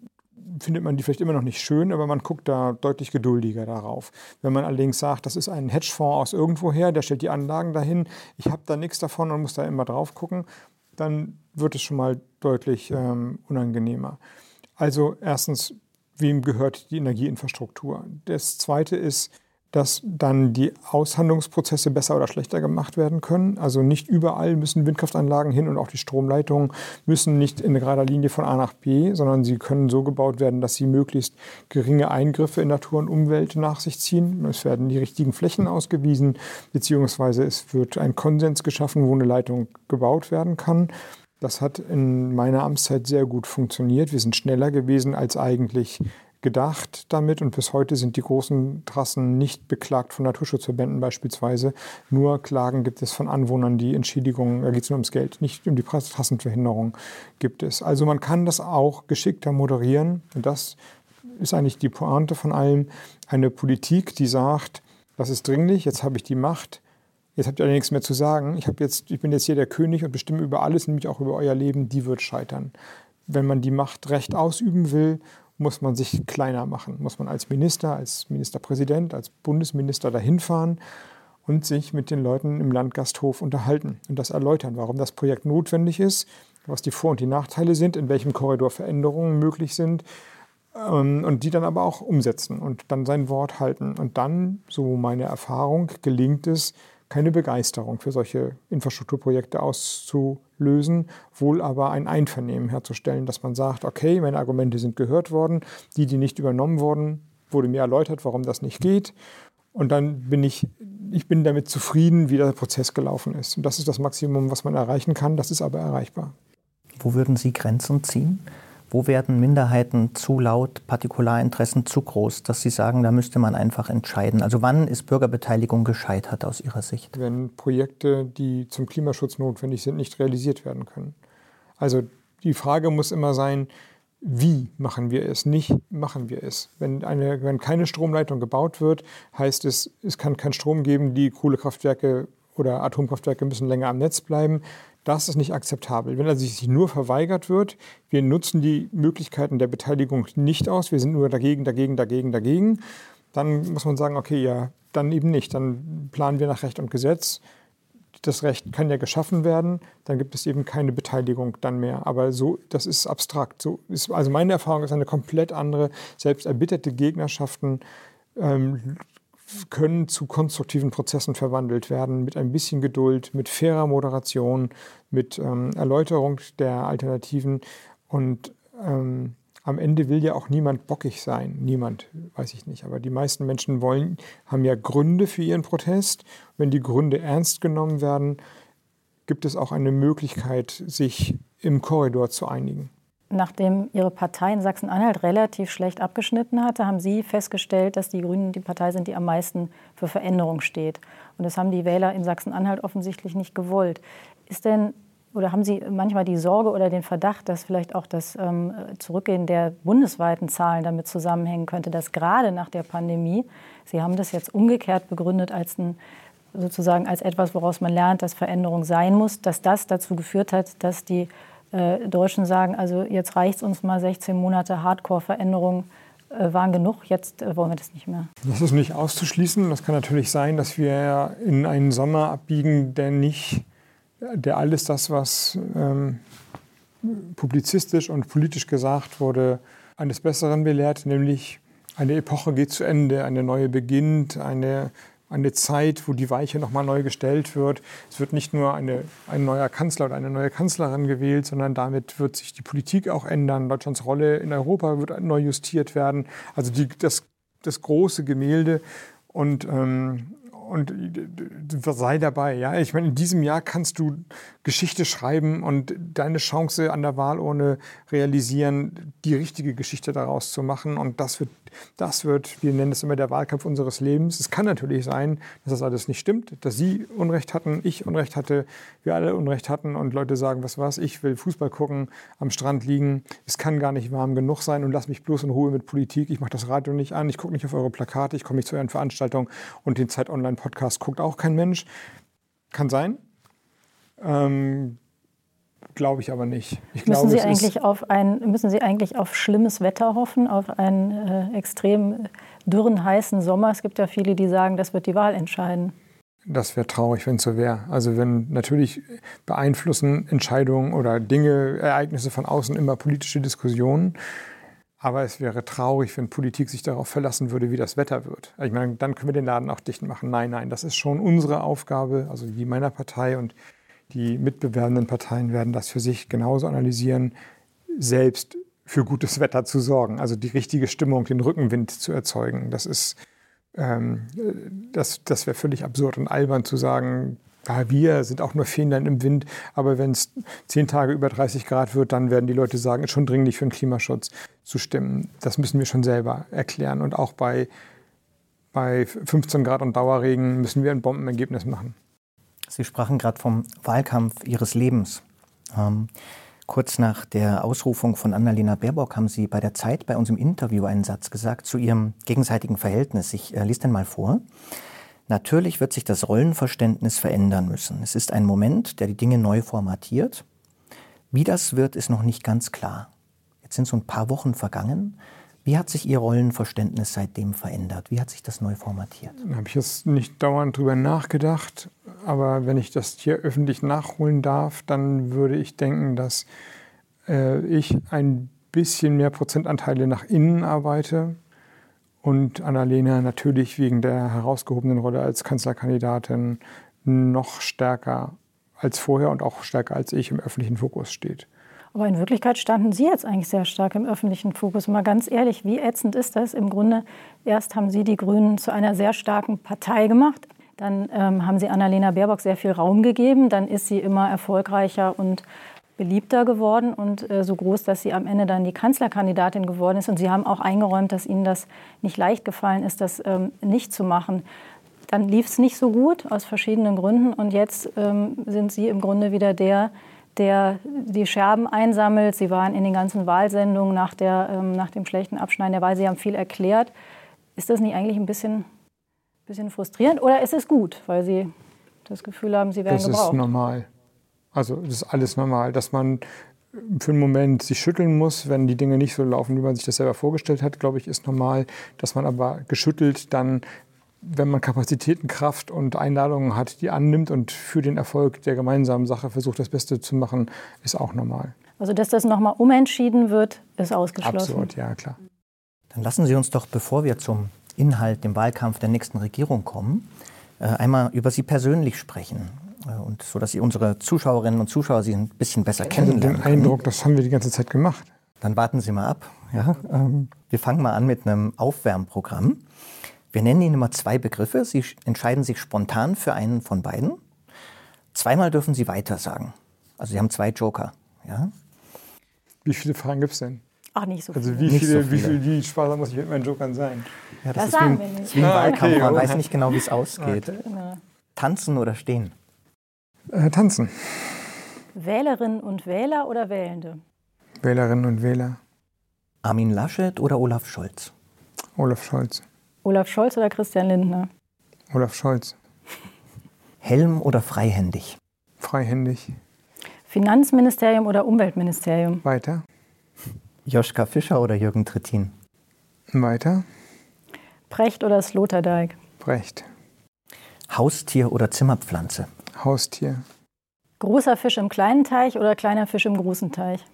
findet man die vielleicht immer noch nicht schön, aber man guckt da deutlich geduldiger darauf. Wenn man allerdings sagt, das ist ein Hedgefonds aus irgendwoher, der stellt die Anlagen dahin, ich habe da nichts davon und muss da immer drauf gucken, dann wird es schon mal deutlich ähm, unangenehmer. Also erstens, wem gehört die Energieinfrastruktur? Das Zweite ist, dass dann die Aushandlungsprozesse besser oder schlechter gemacht werden können. Also nicht überall müssen Windkraftanlagen hin und auch die Stromleitungen müssen nicht in gerader Linie von A nach B, sondern sie können so gebaut werden, dass sie möglichst geringe Eingriffe in Natur und Umwelt nach sich ziehen. Es werden die richtigen Flächen ausgewiesen, beziehungsweise es wird ein Konsens geschaffen, wo eine Leitung gebaut werden kann. Das hat in meiner Amtszeit sehr gut funktioniert. Wir sind schneller gewesen als eigentlich gedacht damit und bis heute sind die großen Trassen nicht beklagt von Naturschutzverbänden beispielsweise. Nur Klagen gibt es von Anwohnern, die Entschädigungen, da geht es nur ums Geld, nicht um die Trassenverhinderung gibt es. Also man kann das auch geschickter moderieren und das ist eigentlich die Pointe von allem. Eine Politik, die sagt, das ist dringlich, jetzt habe ich die Macht, jetzt habt ihr nichts mehr zu sagen, ich, jetzt, ich bin jetzt hier der König und bestimme über alles, nämlich auch über euer Leben, die wird scheitern. Wenn man die Macht recht ausüben will muss man sich kleiner machen. Muss man als Minister, als Ministerpräsident, als Bundesminister dahin fahren und sich mit den Leuten im Landgasthof unterhalten und das erläutern, warum das Projekt notwendig ist, was die Vor- und die Nachteile sind, in welchem Korridor Veränderungen möglich sind ähm, und die dann aber auch umsetzen und dann sein Wort halten. Und dann, so meine Erfahrung, gelingt es, keine Begeisterung für solche Infrastrukturprojekte auszulösen, wohl aber ein Einvernehmen herzustellen, dass man sagt, okay, meine Argumente sind gehört worden, die, die nicht übernommen wurden, wurde mir erläutert, warum das nicht geht. Und dann bin ich, ich bin damit zufrieden, wie der Prozess gelaufen ist. Und das ist das Maximum, was man erreichen kann. Das ist aber erreichbar. Wo würden Sie Grenzen ziehen? Wo werden Minderheiten zu laut, Partikularinteressen zu groß, dass Sie sagen, da müsste man einfach entscheiden? Also wann ist Bürgerbeteiligung gescheitert aus Ihrer Sicht? Wenn Projekte, die zum Klimaschutz notwendig sind, nicht realisiert werden können. Also die Frage muss immer sein, wie machen wir es, nicht machen wir es. Wenn, eine, wenn keine Stromleitung gebaut wird, heißt es, es kann keinen Strom geben, die Kohlekraftwerke oder Atomkraftwerke müssen länger am Netz bleiben. Das ist nicht akzeptabel. Wenn also sich nur verweigert wird, wir nutzen die Möglichkeiten der Beteiligung nicht aus, wir sind nur dagegen, dagegen, dagegen, dagegen, dann muss man sagen, okay, ja, dann eben nicht. Dann planen wir nach Recht und Gesetz. Das Recht kann ja geschaffen werden, dann gibt es eben keine Beteiligung dann mehr. Aber so, das ist abstrakt. So ist, also meine Erfahrung ist eine komplett andere. Selbst erbitterte Gegnerschaften ähm, können zu konstruktiven Prozessen verwandelt werden, mit ein bisschen Geduld, mit fairer Moderation, mit ähm, Erläuterung der Alternativen. Und ähm, am Ende will ja auch niemand bockig sein. Niemand, weiß ich nicht. Aber die meisten Menschen wollen, haben ja Gründe für ihren Protest. Wenn die Gründe ernst genommen werden, gibt es auch eine Möglichkeit, sich im Korridor zu einigen. Nachdem Ihre Partei in Sachsen-Anhalt relativ schlecht abgeschnitten hatte, haben Sie festgestellt, dass die Grünen die Partei sind, die am meisten für Veränderung steht. Und das haben die Wähler in Sachsen-Anhalt offensichtlich nicht gewollt. Ist denn oder haben Sie manchmal die Sorge oder den Verdacht, dass vielleicht auch das ähm, Zurückgehen der bundesweiten Zahlen damit zusammenhängen könnte, dass gerade nach der Pandemie, Sie haben das jetzt umgekehrt begründet als ein sozusagen als etwas, woraus man lernt, dass Veränderung sein muss, dass das dazu geführt hat, dass die äh, Deutschen sagen, also jetzt reicht es uns mal 16 Monate Hardcore-Veränderung äh, waren genug, jetzt äh, wollen wir das nicht mehr. Das ist nicht auszuschließen. Das kann natürlich sein, dass wir in einen Sommer abbiegen, der nicht, der alles das, was ähm, publizistisch und politisch gesagt wurde, eines Besseren belehrt, nämlich eine Epoche geht zu Ende, eine neue beginnt, eine eine Zeit, wo die Weiche nochmal neu gestellt wird. Es wird nicht nur eine, ein neuer Kanzler oder eine neue Kanzlerin gewählt, sondern damit wird sich die Politik auch ändern. Deutschlands Rolle in Europa wird neu justiert werden. Also die, das, das große Gemälde. Und ähm, und sei dabei. Ja? Ich meine, in diesem Jahr kannst du Geschichte schreiben und deine Chance an der Wahlurne realisieren, die richtige Geschichte daraus zu machen. Und das wird, das wird, wir nennen es immer der Wahlkampf unseres Lebens. Es kann natürlich sein, dass das alles nicht stimmt, dass Sie Unrecht hatten, ich Unrecht hatte, wir alle Unrecht hatten und Leute sagen, was war's, ich will Fußball gucken, am Strand liegen, es kann gar nicht warm genug sein und lass mich bloß in Ruhe mit Politik. Ich mache das Radio nicht an, ich gucke nicht auf eure Plakate, ich komme nicht zu euren Veranstaltungen und den Zeit Online Podcast guckt auch kein Mensch. Kann sein. Ähm, Glaube ich aber nicht. Ich müssen, glaube, Sie eigentlich auf ein, müssen Sie eigentlich auf schlimmes Wetter hoffen, auf einen äh, extrem dürren, heißen Sommer? Es gibt ja viele, die sagen, das wird die Wahl entscheiden. Das wäre traurig, wenn es so wäre. Also wenn natürlich beeinflussen Entscheidungen oder Dinge, Ereignisse von außen immer politische Diskussionen. Aber es wäre traurig, wenn Politik sich darauf verlassen würde, wie das Wetter wird. Ich meine, dann können wir den Laden auch dicht machen. Nein, nein, das ist schon unsere Aufgabe, also die meiner Partei und die mitbewerbenden Parteien werden das für sich genauso analysieren, selbst für gutes Wetter zu sorgen, also die richtige Stimmung, den Rückenwind zu erzeugen. Das ist, ähm, das, das wäre völlig absurd und albern zu sagen, wir sind auch nur Fähnlein im Wind, aber wenn es zehn Tage über 30 Grad wird, dann werden die Leute sagen, ist schon dringlich für den Klimaschutz zu stimmen. Das müssen wir schon selber erklären. Und auch bei, bei 15 Grad und Dauerregen müssen wir ein Bombenergebnis machen. Sie sprachen gerade vom Wahlkampf Ihres Lebens. Ähm, kurz nach der Ausrufung von Annalena Baerbock haben Sie bei der Zeit bei uns im Interview einen Satz gesagt zu Ihrem gegenseitigen Verhältnis. Ich äh, lese den mal vor. Natürlich wird sich das Rollenverständnis verändern müssen. Es ist ein Moment, der die Dinge neu formatiert. Wie das wird, ist noch nicht ganz klar. Jetzt sind so ein paar Wochen vergangen. Wie hat sich Ihr Rollenverständnis seitdem verändert? Wie hat sich das neu formatiert? Da habe ich jetzt nicht dauernd drüber nachgedacht, aber wenn ich das hier öffentlich nachholen darf, dann würde ich denken, dass äh, ich ein bisschen mehr Prozentanteile nach innen arbeite und Annalena natürlich wegen der herausgehobenen Rolle als Kanzlerkandidatin noch stärker als vorher und auch stärker als ich im öffentlichen Fokus steht. Aber in Wirklichkeit standen Sie jetzt eigentlich sehr stark im öffentlichen Fokus. Mal ganz ehrlich, wie ätzend ist das? Im Grunde, erst haben Sie die Grünen zu einer sehr starken Partei gemacht. Dann ähm, haben Sie Annalena Baerbock sehr viel Raum gegeben. Dann ist sie immer erfolgreicher und beliebter geworden und äh, so groß, dass sie am Ende dann die Kanzlerkandidatin geworden ist. Und Sie haben auch eingeräumt, dass Ihnen das nicht leicht gefallen ist, das ähm, nicht zu machen. Dann lief es nicht so gut aus verschiedenen Gründen. Und jetzt ähm, sind Sie im Grunde wieder der, der die Scherben einsammelt. Sie waren in den ganzen Wahlsendungen nach, der, ähm, nach dem schlechten Abschneiden der Wahl. Sie haben viel erklärt. Ist das nicht eigentlich ein bisschen, bisschen frustrierend oder ist es gut, weil Sie das Gefühl haben, Sie werden das gebraucht? Das ist normal. Also das ist alles normal, dass man für einen Moment sich schütteln muss, wenn die Dinge nicht so laufen, wie man sich das selber vorgestellt hat, glaube ich, ist normal, dass man aber geschüttelt dann wenn man Kapazitäten, Kraft und Einladungen hat, die annimmt und für den Erfolg der gemeinsamen Sache versucht, das Beste zu machen, ist auch normal. Also, dass das nochmal umentschieden wird, ist ausgeschlossen. Absolut, ja, klar. Dann lassen Sie uns doch, bevor wir zum Inhalt, dem Wahlkampf der nächsten Regierung kommen, äh, einmal über Sie persönlich sprechen. Äh, und so, dass Sie unsere Zuschauerinnen und Zuschauer Sie ein bisschen besser kennenlernen. Ich habe den Eindruck, das haben wir die ganze Zeit gemacht. Dann warten Sie mal ab. Ja, ähm, wir fangen mal an mit einem Aufwärmprogramm. Wir nennen Ihnen immer zwei Begriffe. Sie entscheiden sich spontan für einen von beiden. Zweimal dürfen Sie weiter sagen. Also Sie haben zwei Joker. Ja? Wie viele Fragen gibt es denn? Ach, nicht so viele. Also wie, viele, so viele. Wie, viel, wie sparsam muss ich mit meinen Jokern sein? Ja, das, das ist sagen wie, wir nicht. wie ein ah, Wahlkampf. Okay, Man weiß nicht genau, wie es ausgeht. Okay. Tanzen oder stehen? Äh, tanzen. Wählerinnen und Wähler oder Wählende? Wählerinnen und Wähler. Armin Laschet oder Olaf Scholz? Olaf Scholz. Olaf Scholz oder Christian Lindner? Olaf Scholz. Helm oder freihändig? Freihändig. Finanzministerium oder Umweltministerium? Weiter. Joschka Fischer oder Jürgen Trittin? Weiter. Precht oder Sloterdijk? Precht. Haustier oder Zimmerpflanze? Haustier. Großer Fisch im kleinen Teich oder kleiner Fisch im großen Teich?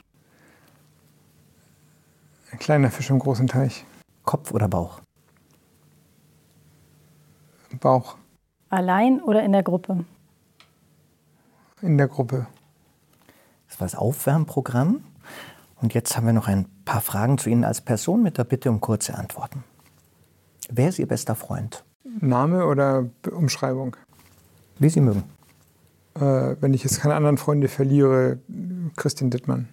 Ein kleiner Fisch im großen Teich. Kopf oder Bauch? Bauch. Allein oder in der Gruppe? In der Gruppe. Das war das Aufwärmprogramm. Und jetzt haben wir noch ein paar Fragen zu Ihnen als Person mit der Bitte um kurze Antworten. Wer ist Ihr bester Freund? Name oder Umschreibung? Wie Sie mögen. Äh, wenn ich jetzt keine anderen Freunde verliere, Christian Dittmann,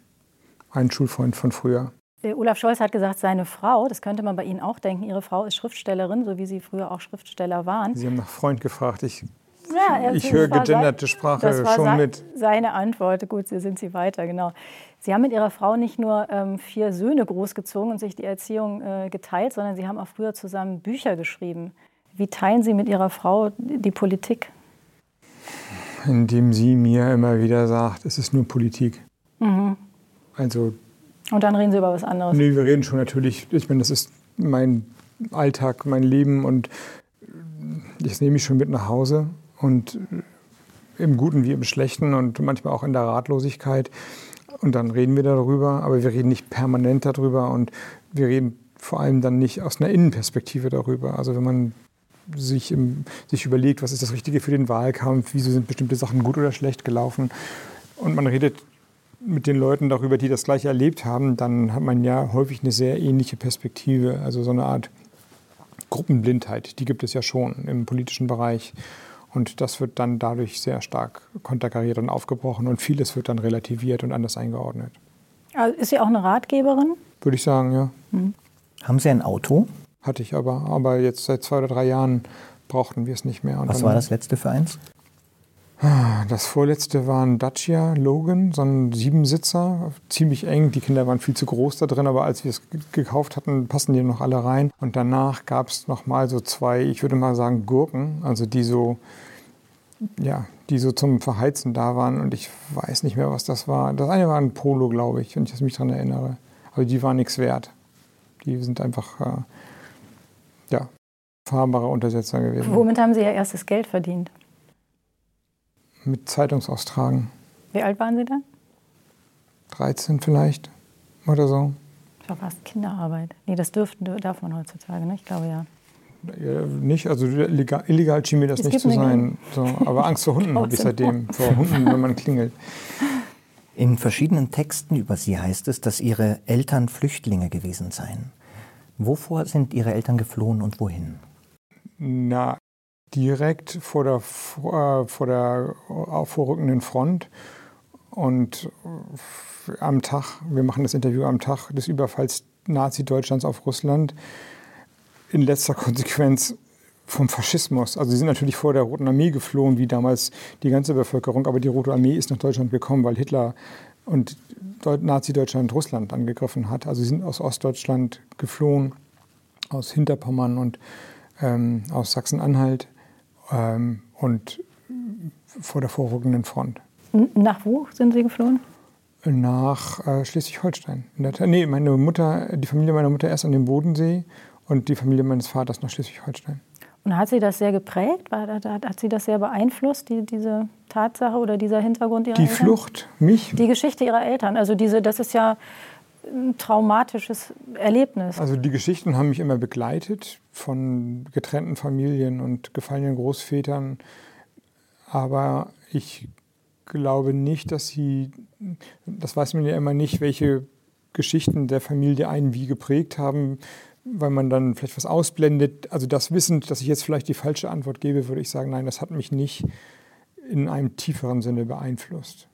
ein Schulfreund von früher. Olaf Scholz hat gesagt, seine Frau, das könnte man bei Ihnen auch denken, Ihre Frau ist Schriftstellerin, so wie Sie früher auch Schriftsteller waren. Sie haben nach Freund gefragt. Ich, ja, ich höre gegenderte Sprache das war schon mit. Seine Antwort, gut, Sie sind Sie weiter, genau. Sie haben mit Ihrer Frau nicht nur ähm, vier Söhne großgezogen und sich die Erziehung äh, geteilt, sondern Sie haben auch früher zusammen Bücher geschrieben. Wie teilen Sie mit Ihrer Frau die Politik? Indem sie mir immer wieder sagt, es ist nur Politik. Mhm. Also. Und dann reden Sie über was anderes? Nee, wir reden schon natürlich. Ich meine, das ist mein Alltag, mein Leben und das nehme ich schon mit nach Hause. Und im Guten wie im Schlechten und manchmal auch in der Ratlosigkeit. Und dann reden wir darüber, aber wir reden nicht permanent darüber und wir reden vor allem dann nicht aus einer Innenperspektive darüber. Also wenn man sich, im, sich überlegt, was ist das Richtige für den Wahlkampf, wieso sind bestimmte Sachen gut oder schlecht gelaufen und man redet mit den Leuten darüber, die das gleiche erlebt haben, dann hat man ja häufig eine sehr ähnliche Perspektive, also so eine Art Gruppenblindheit, die gibt es ja schon im politischen Bereich. Und das wird dann dadurch sehr stark konterkariert und aufgebrochen und vieles wird dann relativiert und anders eingeordnet. Also ist sie auch eine Ratgeberin? Würde ich sagen, ja. Mhm. Haben Sie ein Auto? Hatte ich aber. Aber jetzt seit zwei oder drei Jahren brauchten wir es nicht mehr. Und Was war das letzte für eins? Das vorletzte war ein Dacia Logan, so ein Siebensitzer, ziemlich eng. Die Kinder waren viel zu groß da drin, aber als wir es gekauft hatten, passen die noch alle rein. Und danach gab es noch mal so zwei, ich würde mal sagen Gurken, also die so, ja, die so zum Verheizen da waren. Und ich weiß nicht mehr, was das war. Das eine war ein Polo, glaube ich, wenn ich mich daran erinnere. Aber die waren nichts wert. Die sind einfach, äh, fahrbare Untersetzer gewesen. Womit haben Sie Ihr erstes Geld verdient? mit Zeitungsaustragen. Wie alt waren Sie dann? 13 vielleicht oder so. Das war fast Kinderarbeit. Nee, das dürften, darf man heutzutage, ne? Ich glaube ja. ja nicht, also illegal, illegal schien mir das es nicht zu sein. So, aber Angst vor Hunden habe ich seitdem. Vor Hunden, wenn man klingelt. In verschiedenen Texten über Sie heißt es, dass Ihre Eltern Flüchtlinge gewesen seien. Wovor sind Ihre Eltern geflohen und wohin? Na, direkt vor der, äh, vor der vorrückenden Front. Und am Tag, wir machen das Interview am Tag des Überfalls Nazi-Deutschlands auf Russland, in letzter Konsequenz vom Faschismus. Also sie sind natürlich vor der Roten Armee geflohen, wie damals die ganze Bevölkerung, aber die Rote Armee ist nach Deutschland gekommen, weil Hitler und Nazi-Deutschland Russland angegriffen hat. Also sie sind aus Ostdeutschland geflohen, aus Hinterpommern und ähm, aus Sachsen-Anhalt ähm, und vor der vorrückenden Front. Nach wo sind Sie geflohen? Nach äh, Schleswig-Holstein. Nee, meine Mutter, die Familie meiner Mutter erst an dem Bodensee und die Familie meines Vaters nach Schleswig-Holstein. Und hat Sie das sehr geprägt? War, hat Sie das sehr beeinflusst, die, diese Tatsache oder dieser Hintergrund Ihrer die Eltern? Die Flucht, mich? Die Geschichte Ihrer Eltern. Also diese, das ist ja ein traumatisches Erlebnis. Also die Geschichten haben mich immer begleitet von getrennten Familien und gefallenen Großvätern. Aber ich glaube nicht, dass sie, das weiß man ja immer nicht, welche Geschichten der Familie einen wie geprägt haben, weil man dann vielleicht was ausblendet. Also das wissend, dass ich jetzt vielleicht die falsche Antwort gebe, würde ich sagen, nein, das hat mich nicht in einem tieferen Sinne beeinflusst.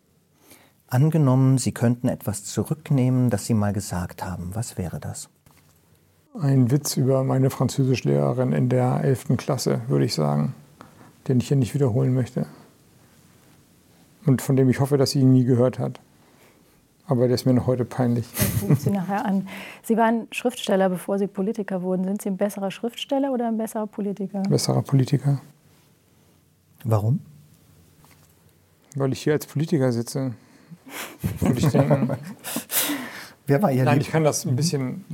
Angenommen, Sie könnten etwas zurücknehmen, das Sie mal gesagt haben. Was wäre das? Ein Witz über meine Französischlehrerin in der 11. Klasse, würde ich sagen, den ich hier nicht wiederholen möchte. Und von dem ich hoffe, dass sie ihn nie gehört hat. Aber der ist mir noch heute peinlich. Das Sie nachher an. Sie waren Schriftsteller, bevor Sie Politiker wurden. Sind Sie ein besserer Schriftsteller oder ein besserer Politiker? Besserer Politiker. Warum? Weil ich hier als Politiker sitze würde ich denken. Wer war Ihr Nein, ich kann das ein bisschen.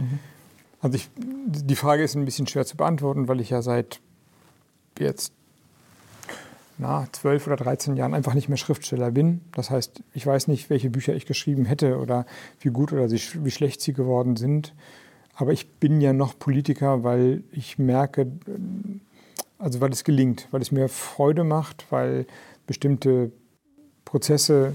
Also ich, die Frage ist ein bisschen schwer zu beantworten, weil ich ja seit jetzt na, 12 oder 13 Jahren einfach nicht mehr Schriftsteller bin. Das heißt, ich weiß nicht, welche Bücher ich geschrieben hätte oder wie gut oder wie schlecht sie geworden sind. Aber ich bin ja noch Politiker, weil ich merke, also weil es gelingt, weil es mir Freude macht, weil bestimmte Prozesse,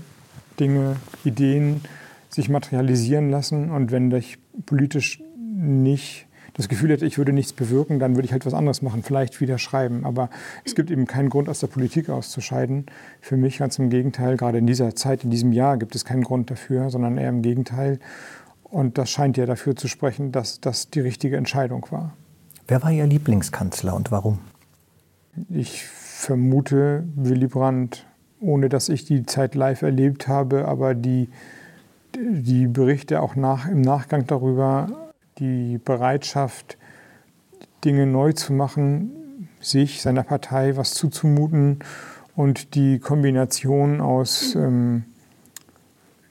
Dinge, Ideen sich materialisieren lassen. Und wenn ich politisch nicht das Gefühl hätte, ich würde nichts bewirken, dann würde ich halt was anderes machen, vielleicht wieder schreiben. Aber es gibt eben keinen Grund, aus der Politik auszuscheiden. Für mich ganz im Gegenteil, gerade in dieser Zeit, in diesem Jahr gibt es keinen Grund dafür, sondern eher im Gegenteil. Und das scheint ja dafür zu sprechen, dass das die richtige Entscheidung war. Wer war Ihr Lieblingskanzler und warum? Ich vermute Willy Brandt, ohne dass ich die Zeit live erlebt habe, aber die, die Berichte auch nach, im Nachgang darüber, die Bereitschaft, Dinge neu zu machen, sich, seiner Partei was zuzumuten und die Kombination aus, ähm,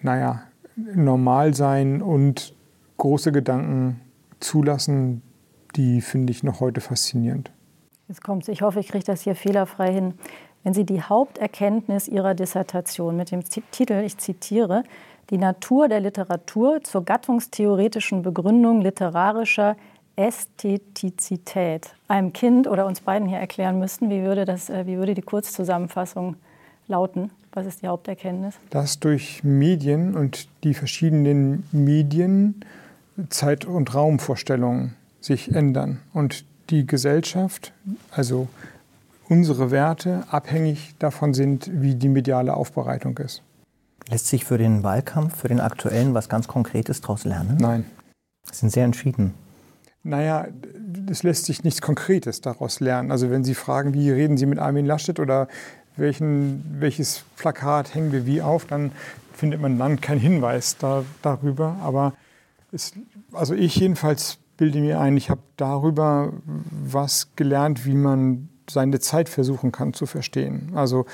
naja, Normalsein und große Gedanken zulassen, die finde ich noch heute faszinierend. Jetzt kommt es. Ich hoffe, ich kriege das hier fehlerfrei hin. Wenn Sie die Haupterkenntnis Ihrer Dissertation mit dem Titel, ich zitiere, die Natur der Literatur zur gattungstheoretischen Begründung literarischer Ästhetizität einem Kind oder uns beiden hier erklären müssten, wie würde, das, äh, wie würde die Kurzzusammenfassung lauten? Was ist die Haupterkenntnis? Dass durch Medien und die verschiedenen Medien Zeit- und Raumvorstellungen sich ändern und die Gesellschaft, also unsere Werte, abhängig davon sind, wie die mediale Aufbereitung ist. Lässt sich für den Wahlkampf, für den aktuellen, was ganz Konkretes daraus lernen? Nein. Sie sind sehr entschieden. Naja, es lässt sich nichts Konkretes daraus lernen. Also wenn Sie fragen, wie reden Sie mit Armin Laschet oder welchen, welches Plakat hängen wir wie auf, dann findet man dann keinen Hinweis da, darüber. Aber es, also ich jedenfalls bilde mir ein, ich habe darüber was gelernt, wie man seine Zeit versuchen kann zu verstehen. Also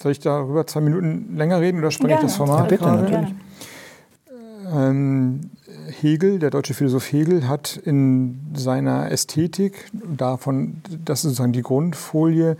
soll ich darüber zwei Minuten länger reden oder sprenge ich das Format? Ja, bitte, natürlich. Ähm, Hegel, der deutsche Philosoph Hegel, hat in seiner Ästhetik, davon, das ist sozusagen die Grundfolie,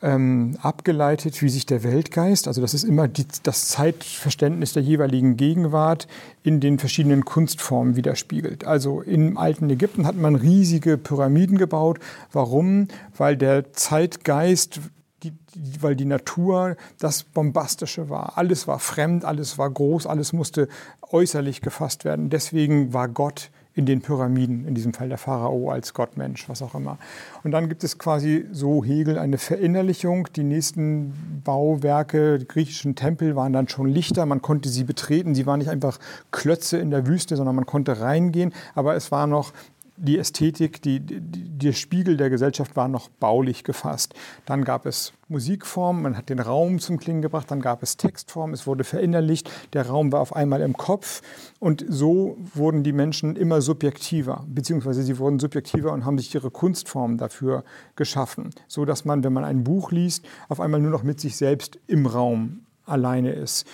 ähm, abgeleitet, wie sich der Weltgeist, also das ist immer die, das Zeitverständnis der jeweiligen Gegenwart, in den verschiedenen Kunstformen widerspiegelt. Also im alten Ägypten hat man riesige Pyramiden gebaut. Warum? Weil der Zeitgeist die, die, weil die Natur das Bombastische war. Alles war fremd, alles war groß, alles musste äußerlich gefasst werden. Deswegen war Gott in den Pyramiden, in diesem Fall der Pharao als Gottmensch, was auch immer. Und dann gibt es quasi so Hegel eine Verinnerlichung. Die nächsten Bauwerke, die griechischen Tempel waren dann schon Lichter, man konnte sie betreten. Sie waren nicht einfach Klötze in der Wüste, sondern man konnte reingehen. Aber es war noch die Ästhetik, die, die, der Spiegel der Gesellschaft war noch baulich gefasst. Dann gab es Musikformen, man hat den Raum zum Klingen gebracht, dann gab es Textformen, es wurde verinnerlicht, der Raum war auf einmal im Kopf und so wurden die Menschen immer subjektiver, beziehungsweise sie wurden subjektiver und haben sich ihre Kunstformen dafür geschaffen, so dass man, wenn man ein Buch liest, auf einmal nur noch mit sich selbst im Raum alleine ist.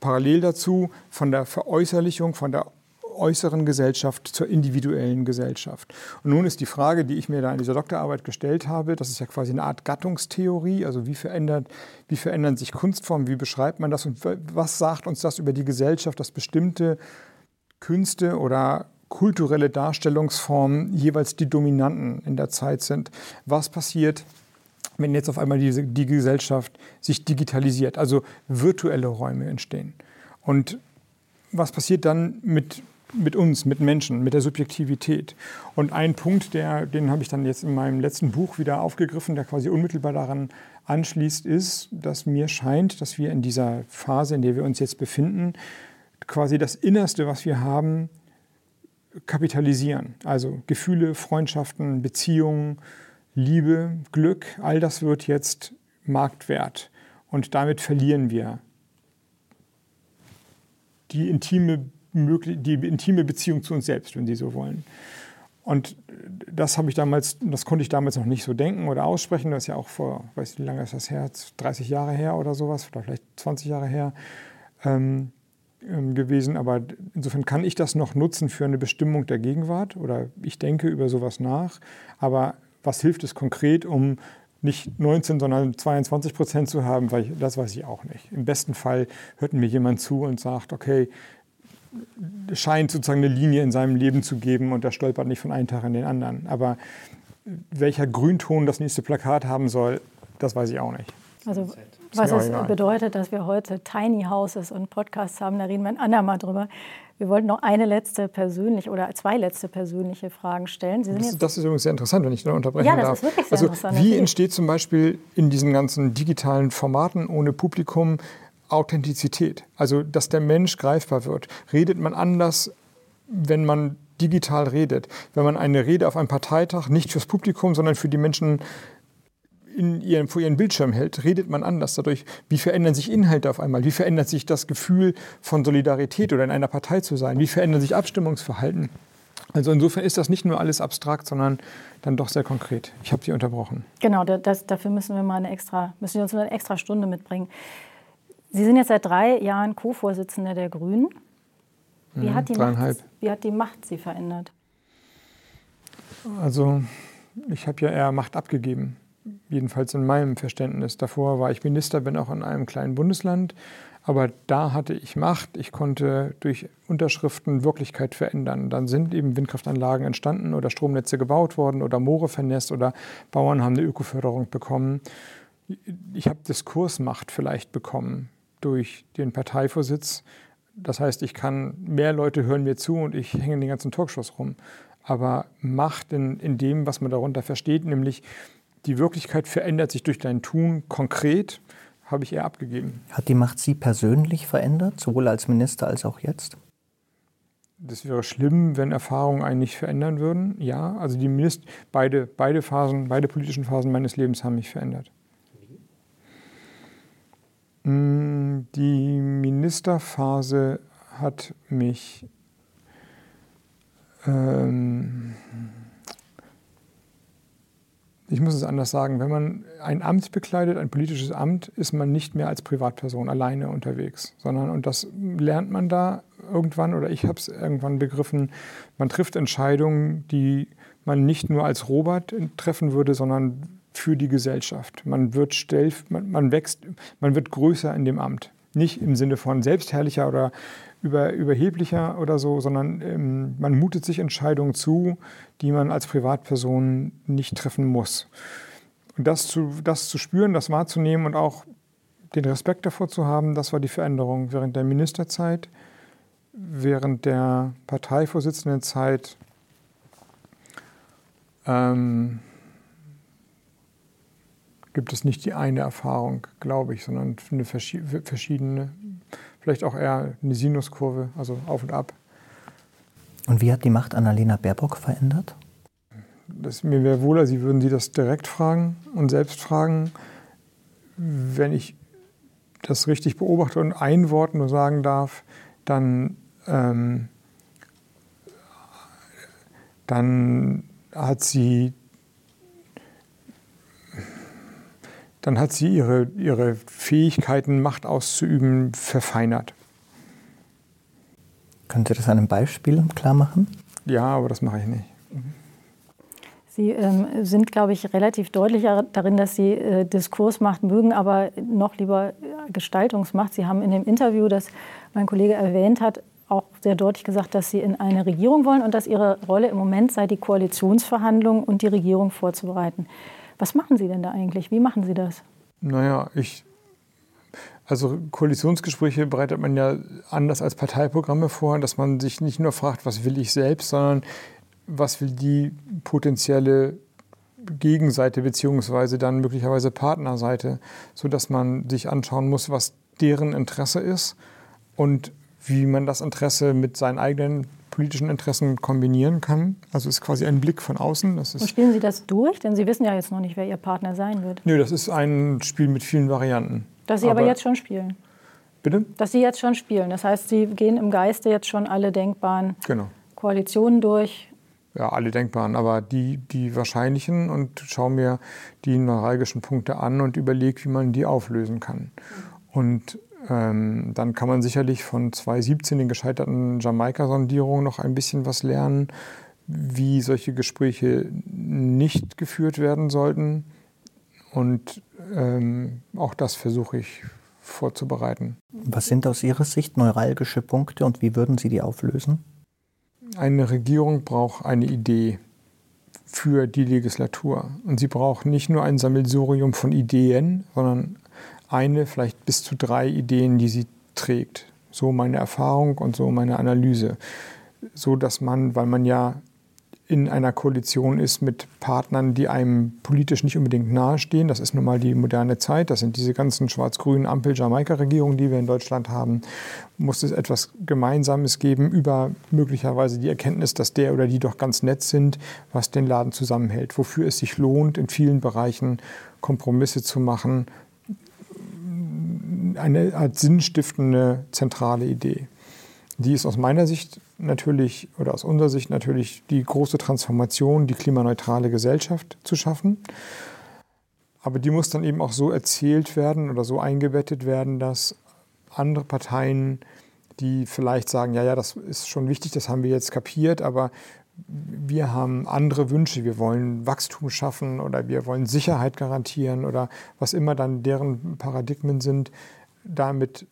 Parallel dazu von der Veräußerlichung, von der äußeren Gesellschaft zur individuellen Gesellschaft. Und nun ist die Frage, die ich mir da in dieser Doktorarbeit gestellt habe, das ist ja quasi eine Art Gattungstheorie, also wie, verändert, wie verändern sich Kunstformen, wie beschreibt man das und was sagt uns das über die Gesellschaft, dass bestimmte Künste oder kulturelle Darstellungsformen jeweils die dominanten in der Zeit sind. Was passiert, wenn jetzt auf einmal die, die Gesellschaft sich digitalisiert, also virtuelle Räume entstehen? Und was passiert dann mit mit uns, mit Menschen, mit der Subjektivität. Und ein Punkt, der, den habe ich dann jetzt in meinem letzten Buch wieder aufgegriffen, der quasi unmittelbar daran anschließt, ist, dass mir scheint, dass wir in dieser Phase, in der wir uns jetzt befinden, quasi das Innerste, was wir haben, kapitalisieren. Also Gefühle, Freundschaften, Beziehungen, Liebe, Glück, all das wird jetzt Marktwert. Und damit verlieren wir die intime die intime Beziehung zu uns selbst, wenn Sie so wollen. Und das habe ich damals, das konnte ich damals noch nicht so denken oder aussprechen. Das ist ja auch vor, weiß nicht, wie lange ist das her? 30 Jahre her oder sowas, oder vielleicht 20 Jahre her ähm, ähm, gewesen. Aber insofern kann ich das noch nutzen für eine Bestimmung der Gegenwart oder ich denke über sowas nach. Aber was hilft es konkret, um nicht 19, sondern 22 Prozent zu haben, weil ich, das weiß ich auch nicht. Im besten Fall hört mir jemand zu und sagt, okay, scheint sozusagen eine Linie in seinem Leben zu geben und er stolpert nicht von einem Tag in den anderen. Aber welcher Grünton das nächste Plakat haben soll, das weiß ich auch nicht. Also was es bedeutet, dass wir heute Tiny Houses und Podcasts haben, da reden wir ein andermal drüber. Wir wollten noch eine letzte persönliche oder zwei letzte persönliche Fragen stellen. Das, das, ist übrigens sehr interessant, wenn ich da unterbrechen ja, das darf. Ist wirklich sehr also interessant. wie entsteht zum Beispiel in diesen ganzen digitalen Formaten ohne Publikum Authentizität? Also dass der Mensch greifbar wird. Redet man anders, wenn man digital redet? Wenn man eine Rede auf einem Parteitag nicht fürs Publikum, sondern für die Menschen in ihren, vor ihren Bildschirm hält, redet man anders dadurch. Wie verändern sich Inhalte auf einmal? Wie verändert sich das Gefühl von Solidarität oder in einer Partei zu sein? Wie verändern sich Abstimmungsverhalten? Also insofern ist das nicht nur alles abstrakt, sondern dann doch sehr konkret. Ich habe Sie unterbrochen. Genau, das, dafür müssen wir mal eine extra, müssen wir uns eine extra Stunde mitbringen. Sie sind jetzt seit drei Jahren Co-Vorsitzender der Grünen. Wie, mhm, hat die Macht, wie hat die Macht Sie verändert? Also ich habe ja eher Macht abgegeben jedenfalls in meinem Verständnis. Davor war ich Minister, bin auch in einem kleinen Bundesland, aber da hatte ich Macht. Ich konnte durch Unterschriften Wirklichkeit verändern. Dann sind eben Windkraftanlagen entstanden oder Stromnetze gebaut worden oder Moore vernässt oder Bauern haben eine Ökoförderung bekommen. Ich habe Diskursmacht vielleicht bekommen durch den Parteivorsitz. Das heißt, ich kann, mehr Leute hören mir zu und ich hänge den ganzen Talkshows rum. Aber Macht in, in dem, was man darunter versteht, nämlich die Wirklichkeit verändert sich durch dein Tun konkret, habe ich eher abgegeben. Hat die Macht Sie persönlich verändert, sowohl als Minister als auch jetzt? Das wäre schlimm, wenn Erfahrungen einen nicht verändern würden. Ja, also die Minister, beide, beide Phasen, beide politischen Phasen meines Lebens haben mich verändert. Mm, die Ministerphase hat mich ähm, ich muss es anders sagen, wenn man ein Amt bekleidet, ein politisches Amt, ist man nicht mehr als Privatperson alleine unterwegs, sondern, und das lernt man da irgendwann, oder ich habe es irgendwann begriffen, man trifft Entscheidungen, die man nicht nur als Robert treffen würde, sondern für die Gesellschaft. Man wird stell, man, man wächst, man wird größer in dem Amt. Nicht im Sinne von selbstherrlicher oder über, überheblicher oder so, sondern ähm, man mutet sich Entscheidungen zu, die man als Privatperson nicht treffen muss. Und das zu, das zu spüren, das wahrzunehmen und auch den Respekt davor zu haben, das war die Veränderung während der Ministerzeit, während der Parteivorsitzendenzeit. Ähm, gibt es nicht die eine Erfahrung, glaube ich, sondern eine verschiedene vielleicht auch eher eine Sinuskurve, also auf und ab. Und wie hat die Macht Annalena Baerbock verändert? Das, mir wäre wohler, Sie würden sie das direkt fragen und selbst fragen. Wenn ich das richtig beobachte und ein Wort nur sagen darf, dann, ähm, dann hat sie dann hat sie ihre, ihre Fähigkeiten, Macht auszuüben, verfeinert. Können Sie das an einem Beispiel klar machen? Ja, aber das mache ich nicht. Sie ähm, sind, glaube ich, relativ deutlich darin, dass Sie äh, Diskursmacht mögen, aber noch lieber Gestaltungsmacht. Sie haben in dem Interview, das mein Kollege erwähnt hat, auch sehr deutlich gesagt, dass Sie in eine Regierung wollen und dass Ihre Rolle im Moment sei, die Koalitionsverhandlungen und die Regierung vorzubereiten. Was machen Sie denn da eigentlich? Wie machen Sie das? Naja, ich. Also Koalitionsgespräche bereitet man ja anders als Parteiprogramme vor, dass man sich nicht nur fragt, was will ich selbst, sondern was will die potenzielle Gegenseite beziehungsweise dann möglicherweise Partnerseite, sodass man sich anschauen muss, was deren Interesse ist und wie man das Interesse mit seinen eigenen politischen Interessen kombinieren kann. Also ist quasi ein Blick von außen. Das ist Und spielen Sie das durch? Denn Sie wissen ja jetzt noch nicht, wer Ihr Partner sein wird. Nö, das ist ein Spiel mit vielen Varianten. Das Sie aber, aber jetzt schon spielen. Bitte? Dass Sie jetzt schon spielen. Das heißt, Sie gehen im Geiste jetzt schon alle denkbaren genau. Koalitionen durch. Ja, alle denkbaren, aber die, die wahrscheinlichen und schaue mir die neuralgischen Punkte an und überlege, wie man die auflösen kann. Und ähm, dann kann man sicherlich von 2017, den gescheiterten Jamaika-Sondierungen, noch ein bisschen was lernen, wie solche Gespräche nicht geführt werden sollten. Und ähm, auch das versuche ich vorzubereiten. Was sind aus Ihrer Sicht neuralgische Punkte und wie würden Sie die auflösen? Eine Regierung braucht eine Idee für die Legislatur. Und sie braucht nicht nur ein Sammelsurium von Ideen, sondern eine, vielleicht bis zu drei Ideen, die sie trägt. So meine Erfahrung und so meine Analyse. So dass man, weil man ja in einer Koalition ist mit Partnern, die einem politisch nicht unbedingt nahestehen. Das ist nun mal die moderne Zeit. Das sind diese ganzen schwarz-grünen Ampel-Jamaika-Regierungen, die wir in Deutschland haben. Muss es etwas Gemeinsames geben über möglicherweise die Erkenntnis, dass der oder die doch ganz nett sind, was den Laden zusammenhält. Wofür es sich lohnt, in vielen Bereichen Kompromisse zu machen. Eine Art sinnstiftende zentrale Idee. Die ist aus meiner Sicht natürlich oder aus unserer Sicht natürlich die große Transformation, die klimaneutrale Gesellschaft zu schaffen. Aber die muss dann eben auch so erzählt werden oder so eingebettet werden, dass andere Parteien, die vielleicht sagen, ja, ja, das ist schon wichtig, das haben wir jetzt kapiert, aber wir haben andere Wünsche, wir wollen Wachstum schaffen oder wir wollen Sicherheit garantieren oder was immer dann deren Paradigmen sind, damit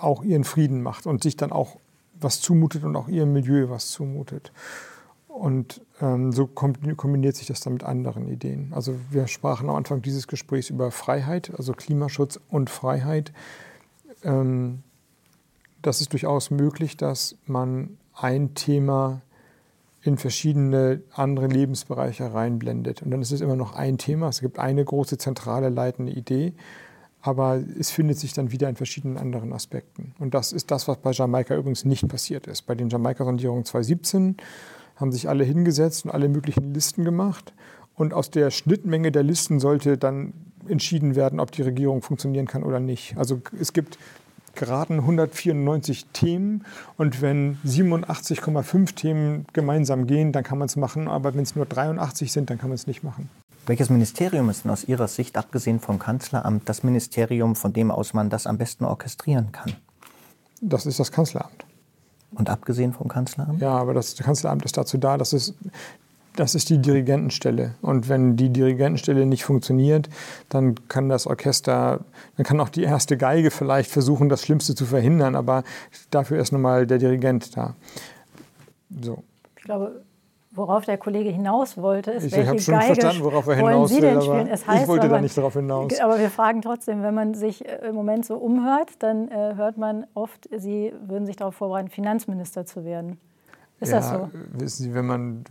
auch ihren Frieden macht und sich dann auch was zumutet und auch ihrem Milieu was zumutet. Und ähm, so kombiniert sich das dann mit anderen Ideen. Also wir sprachen am Anfang dieses Gesprächs über Freiheit, also Klimaschutz und Freiheit. Ähm, das ist durchaus möglich, dass man ein Thema in verschiedene andere Lebensbereiche reinblendet. Und dann ist es immer noch ein Thema. Es gibt eine große zentrale leitende Idee aber es findet sich dann wieder in verschiedenen anderen Aspekten. Und das ist das, was bei Jamaika übrigens nicht passiert ist. Bei den Jamaika-Sondierungen 2017 haben sich alle hingesetzt und alle möglichen Listen gemacht. Und aus der Schnittmenge der Listen sollte dann entschieden werden, ob die Regierung funktionieren kann oder nicht. Also es gibt geraten 194 Themen und wenn 87,5 Themen gemeinsam gehen, dann kann man es machen, aber wenn es nur 83 sind, dann kann man es nicht machen. Welches Ministerium ist denn aus Ihrer Sicht, abgesehen vom Kanzleramt, das Ministerium, von dem aus man das am besten orchestrieren kann? Das ist das Kanzleramt. Und abgesehen vom Kanzleramt? Ja, aber das Kanzleramt ist dazu da, dass es das ist die Dirigentenstelle. Und wenn die Dirigentenstelle nicht funktioniert, dann kann das Orchester, dann kann auch die erste Geige vielleicht versuchen, das Schlimmste zu verhindern, aber dafür ist nun mal der Dirigent da. So. Ich glaube, worauf der Kollege hinaus wollte, ist, ich welche habe schon Geige verstanden, worauf er hinaus Sie denn spielen? Es heißt, ich wollte da nicht darauf hinaus. Aber wir fragen trotzdem, wenn man sich äh, im Moment so umhört, dann äh, hört man oft, Sie würden sich darauf vorbereiten, Finanzminister zu werden. Ist ja, das so? Wissen Sie, wenn man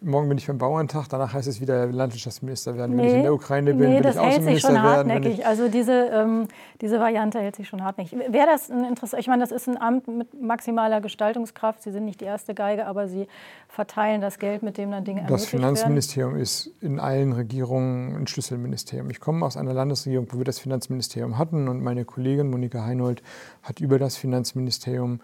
morgen bin ich beim Bauerntag, danach heißt es wieder Landwirtschaftsminister werden. Nee, wenn ich in der Ukraine bin, nee, will das ich hält sich schon hartnäckig. Also diese, ähm, diese Variante hält sich schon hartnäckig. Wäre das ein Interesse? Ich meine, das ist ein Amt mit maximaler Gestaltungskraft. Sie sind nicht die erste Geige, aber Sie verteilen das Geld, mit dem dann Dinge das ermöglicht werden. Das Finanzministerium ist in allen Regierungen ein Schlüsselministerium. Ich komme aus einer Landesregierung, wo wir das Finanzministerium hatten und meine Kollegin Monika Heinold hat über das Finanzministerium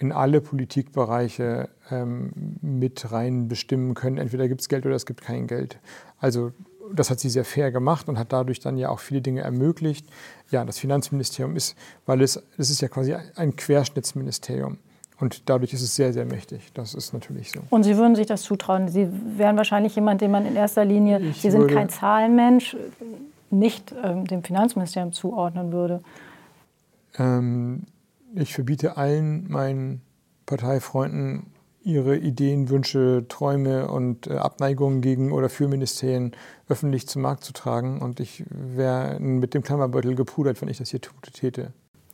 in alle Politikbereiche ähm, mit rein bestimmen können. Entweder gibt es Geld oder es gibt kein Geld. Also das hat sie sehr fair gemacht und hat dadurch dann ja auch viele Dinge ermöglicht. Ja, das Finanzministerium ist, weil es, es ist ja quasi ein Querschnittsministerium. Und dadurch ist es sehr, sehr mächtig. Das ist natürlich so. Und Sie würden sich das zutrauen? Sie wären wahrscheinlich jemand, den man in erster Linie, ich Sie sind kein Zahlenmensch, nicht ähm, dem Finanzministerium zuordnen würde. Ähm, ich verbiete allen meinen Parteifreunden ihre Ideen, Wünsche, Träume und äh, Abneigungen gegen oder für Ministerien öffentlich zum Markt zu tragen. Und ich wäre mit dem Klammerbeutel gepudert, wenn ich das hier täte.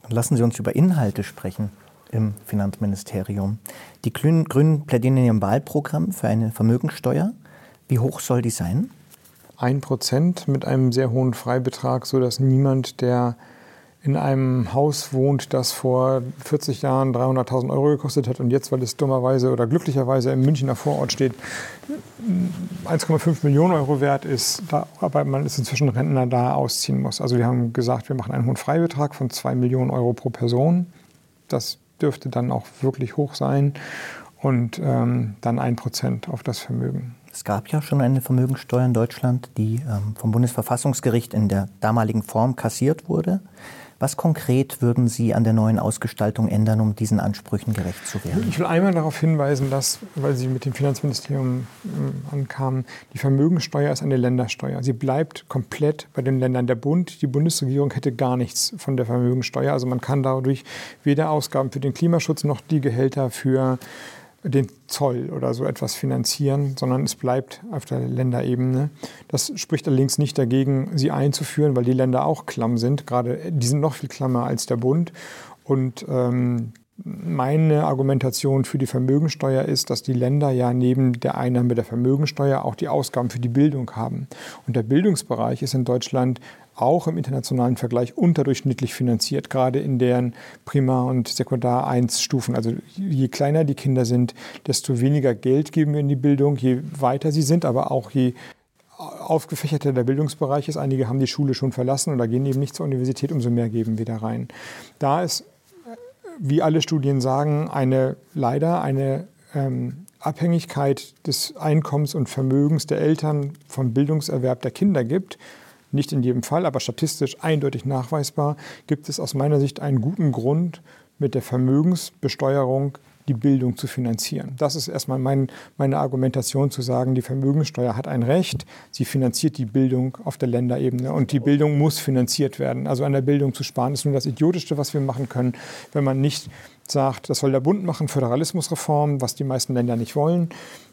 Lassen Sie uns über Inhalte sprechen im Finanzministerium. Die Grünen plädieren in ihrem Wahlprogramm für eine Vermögensteuer. Wie hoch soll die sein? Ein Prozent mit einem sehr hohen Freibetrag, sodass niemand, der in einem Haus wohnt, das vor 40 Jahren 300.000 Euro gekostet hat und jetzt, weil es dummerweise oder glücklicherweise im Münchner Vorort steht, 1,5 Millionen Euro wert ist, da, aber man ist inzwischen Rentner da ausziehen muss. Also wir haben gesagt, wir machen einen hohen Freibetrag von 2 Millionen Euro pro Person. Das dürfte dann auch wirklich hoch sein und ähm, dann ein Prozent auf das Vermögen. Es gab ja schon eine Vermögensteuer in Deutschland, die ähm, vom Bundesverfassungsgericht in der damaligen Form kassiert wurde. Was konkret würden Sie an der neuen Ausgestaltung ändern, um diesen Ansprüchen gerecht zu werden? Ich will einmal darauf hinweisen, dass, weil Sie mit dem Finanzministerium äh, ankamen, die Vermögensteuer ist eine Ländersteuer. Sie bleibt komplett bei den Ländern. Der Bund, die Bundesregierung hätte gar nichts von der Vermögensteuer. Also man kann dadurch weder Ausgaben für den Klimaschutz noch die Gehälter für den Zoll oder so etwas finanzieren, sondern es bleibt auf der Länderebene. Das spricht allerdings nicht dagegen, sie einzuführen, weil die Länder auch klamm sind. Gerade die sind noch viel klammer als der Bund. Und ähm, meine Argumentation für die Vermögensteuer ist, dass die Länder ja neben der Einnahme der Vermögensteuer auch die Ausgaben für die Bildung haben. Und der Bildungsbereich ist in Deutschland auch im internationalen Vergleich unterdurchschnittlich finanziert, gerade in deren Primar- und Sekundar-1-Stufen. Also je kleiner die Kinder sind, desto weniger Geld geben wir in die Bildung, je weiter sie sind, aber auch je aufgefächerter der Bildungsbereich ist. Einige haben die Schule schon verlassen oder gehen eben nicht zur Universität, umso mehr geben wir da rein. Da ist, wie alle Studien sagen, eine leider eine ähm, Abhängigkeit des Einkommens und Vermögens der Eltern vom Bildungserwerb der Kinder gibt. Nicht in jedem Fall, aber statistisch eindeutig nachweisbar, gibt es aus meiner Sicht einen guten Grund, mit der Vermögensbesteuerung die Bildung zu finanzieren. Das ist erstmal mein, meine Argumentation zu sagen, die Vermögenssteuer hat ein Recht, sie finanziert die Bildung auf der Länderebene und die Bildung muss finanziert werden. Also an der Bildung zu sparen ist nun das Idiotischste, was wir machen können, wenn man nicht sagt, das soll der Bund machen, Föderalismusreform, was die meisten Länder nicht wollen,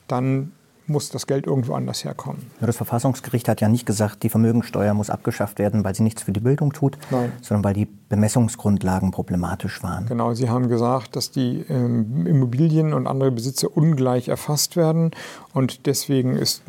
dann muss das Geld irgendwo anders herkommen. Das Verfassungsgericht hat ja nicht gesagt, die Vermögensteuer muss abgeschafft werden, weil sie nichts für die Bildung tut, Nein. sondern weil die Bemessungsgrundlagen problematisch waren. Genau, Sie haben gesagt, dass die ähm, Immobilien und andere Besitze ungleich erfasst werden und deswegen es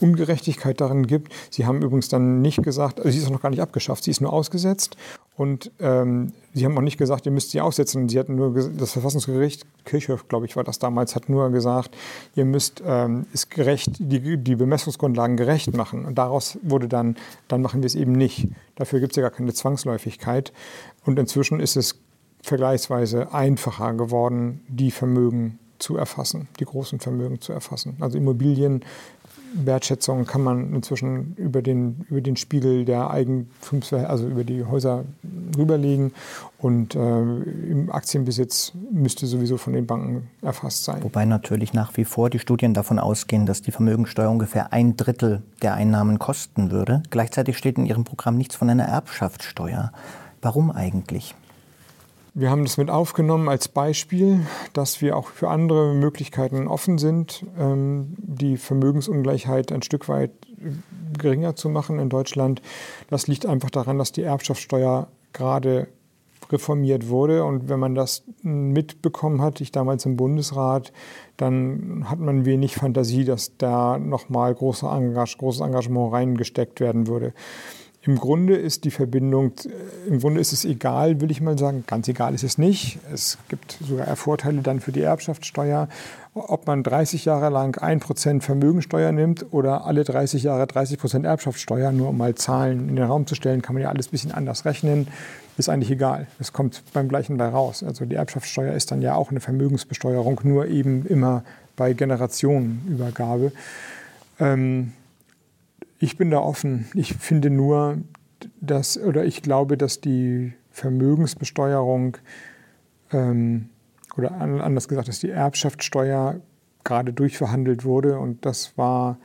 Ungerechtigkeit darin gibt. Sie haben übrigens dann nicht gesagt, also sie ist noch gar nicht abgeschafft, sie ist nur ausgesetzt und ähm, Sie haben auch nicht gesagt, ihr müsst sie aussetzen. Sie hatten nur das Verfassungsgericht, Kirchhoff, glaube ich, war das damals, hat nur gesagt, ihr müsst ähm, es gerecht, die, die Bemessungsgrundlagen gerecht machen. Und daraus wurde dann, dann machen wir es eben nicht. Dafür gibt es ja gar keine Zwangsläufigkeit. Und inzwischen ist es vergleichsweise einfacher geworden, die Vermögen zu erfassen, die großen Vermögen zu erfassen. Also Immobilien Wertschätzung kann man inzwischen über den, über den Spiegel der Eigentumsverhältnisse, also über die Häuser rüberlegen. Und äh, im Aktienbesitz müsste sowieso von den Banken erfasst sein. Wobei natürlich nach wie vor die Studien davon ausgehen, dass die Vermögensteuer ungefähr ein Drittel der Einnahmen kosten würde. Gleichzeitig steht in Ihrem Programm nichts von einer Erbschaftssteuer. Warum eigentlich? Wir haben das mit aufgenommen als Beispiel, dass wir auch für andere Möglichkeiten offen sind, ähm, die Vermögensungleichheit ein Stück weit geringer zu machen in Deutschland. Das liegt einfach daran, dass die Erbschaftssteuer gerade reformiert wurde. Und wenn man das mitbekommen hat, ich damals im Bundesrat, dann hat man wenig Fantasie, dass da nochmal großes Engagement reingesteckt werden würde. Im Grunde ist die Verbindung, äh, im Grunde ist es egal, will ich mal sagen. Ganz egal ist es nicht. Es gibt sogar Vorteile dann für die Erbschaftssteuer. Ob man 30 Jahre lang 1% Vermögensteuer nimmt oder alle 30 Jahre 30% Erbschaftssteuer, nur um mal Zahlen in den Raum zu stellen, kann man ja alles ein bisschen anders rechnen. Ist eigentlich egal. Es kommt beim gleichen bei raus. Also die Erbschaftssteuer ist dann ja auch eine Vermögensbesteuerung, nur eben immer bei Generationenübergabe. Ähm, ich bin da offen. Ich finde nur, dass, oder ich glaube, dass die Vermögensbesteuerung ähm, oder anders gesagt, dass die Erbschaftssteuer gerade durchverhandelt wurde und das war,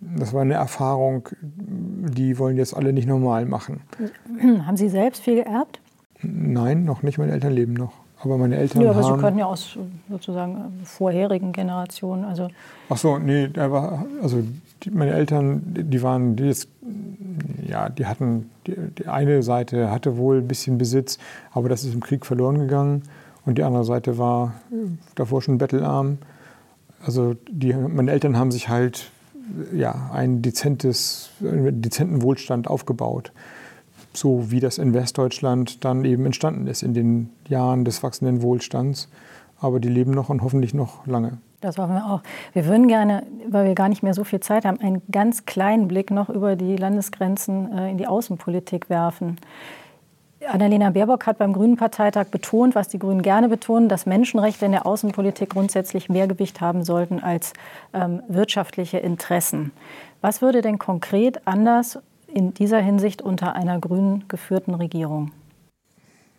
das war eine Erfahrung, die wollen jetzt alle nicht normal machen. Haben Sie selbst viel geerbt? Nein, noch nicht. Meine Eltern leben noch. Aber meine Eltern ja, aber haben... Sie könnten ja aus sozusagen vorherigen Generationen, also... Ach so, nee, war, also die, meine Eltern, die waren, die jetzt, ja, die hatten, die, die, eine Seite hatte wohl ein bisschen Besitz, aber das ist im Krieg verloren gegangen und die andere Seite war davor schon bettelarm. Also die, meine Eltern haben sich halt ja, ein dezentes, einen dezenten Wohlstand aufgebaut so wie das in Westdeutschland dann eben entstanden ist in den Jahren des wachsenden Wohlstands. Aber die leben noch und hoffentlich noch lange. Das hoffen wir auch. Wir würden gerne, weil wir gar nicht mehr so viel Zeit haben, einen ganz kleinen Blick noch über die Landesgrenzen äh, in die Außenpolitik werfen. Annalena Baerbock hat beim Grünen Parteitag betont, was die Grünen gerne betonen, dass Menschenrechte in der Außenpolitik grundsätzlich mehr Gewicht haben sollten als ähm, wirtschaftliche Interessen. Was würde denn konkret anders in dieser Hinsicht unter einer grün geführten Regierung?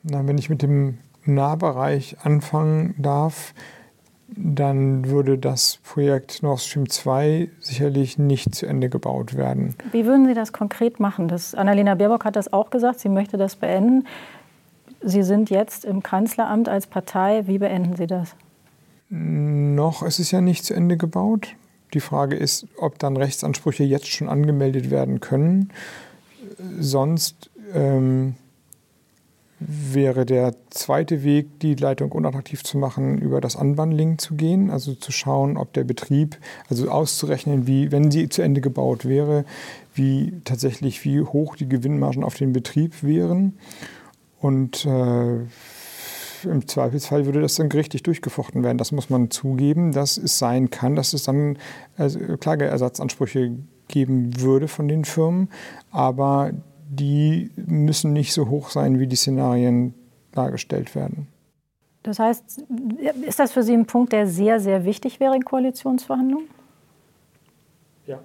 Na, wenn ich mit dem Nahbereich anfangen darf, dann würde das Projekt Nord Stream 2 sicherlich nicht zu Ende gebaut werden. Wie würden Sie das konkret machen? Das, Annalena Baerbock hat das auch gesagt, sie möchte das beenden. Sie sind jetzt im Kanzleramt als Partei. Wie beenden Sie das? Noch ist es ja nicht zu Ende gebaut. Die Frage ist, ob dann Rechtsansprüche jetzt schon angemeldet werden können. Sonst ähm, wäre der zweite Weg, die Leitung unattraktiv zu machen, über das Unbundling zu gehen, also zu schauen, ob der Betrieb, also auszurechnen, wie, wenn sie zu Ende gebaut wäre, wie tatsächlich, wie hoch die Gewinnmargen auf den Betrieb wären. Und äh, im Zweifelsfall würde das dann gerichtlich durchgefochten werden. Das muss man zugeben, dass es sein kann, dass es dann also Klageersatzansprüche geben würde von den Firmen. Aber die müssen nicht so hoch sein, wie die Szenarien dargestellt werden. Das heißt, ist das für Sie ein Punkt, der sehr, sehr wichtig wäre in Koalitionsverhandlungen? Ja.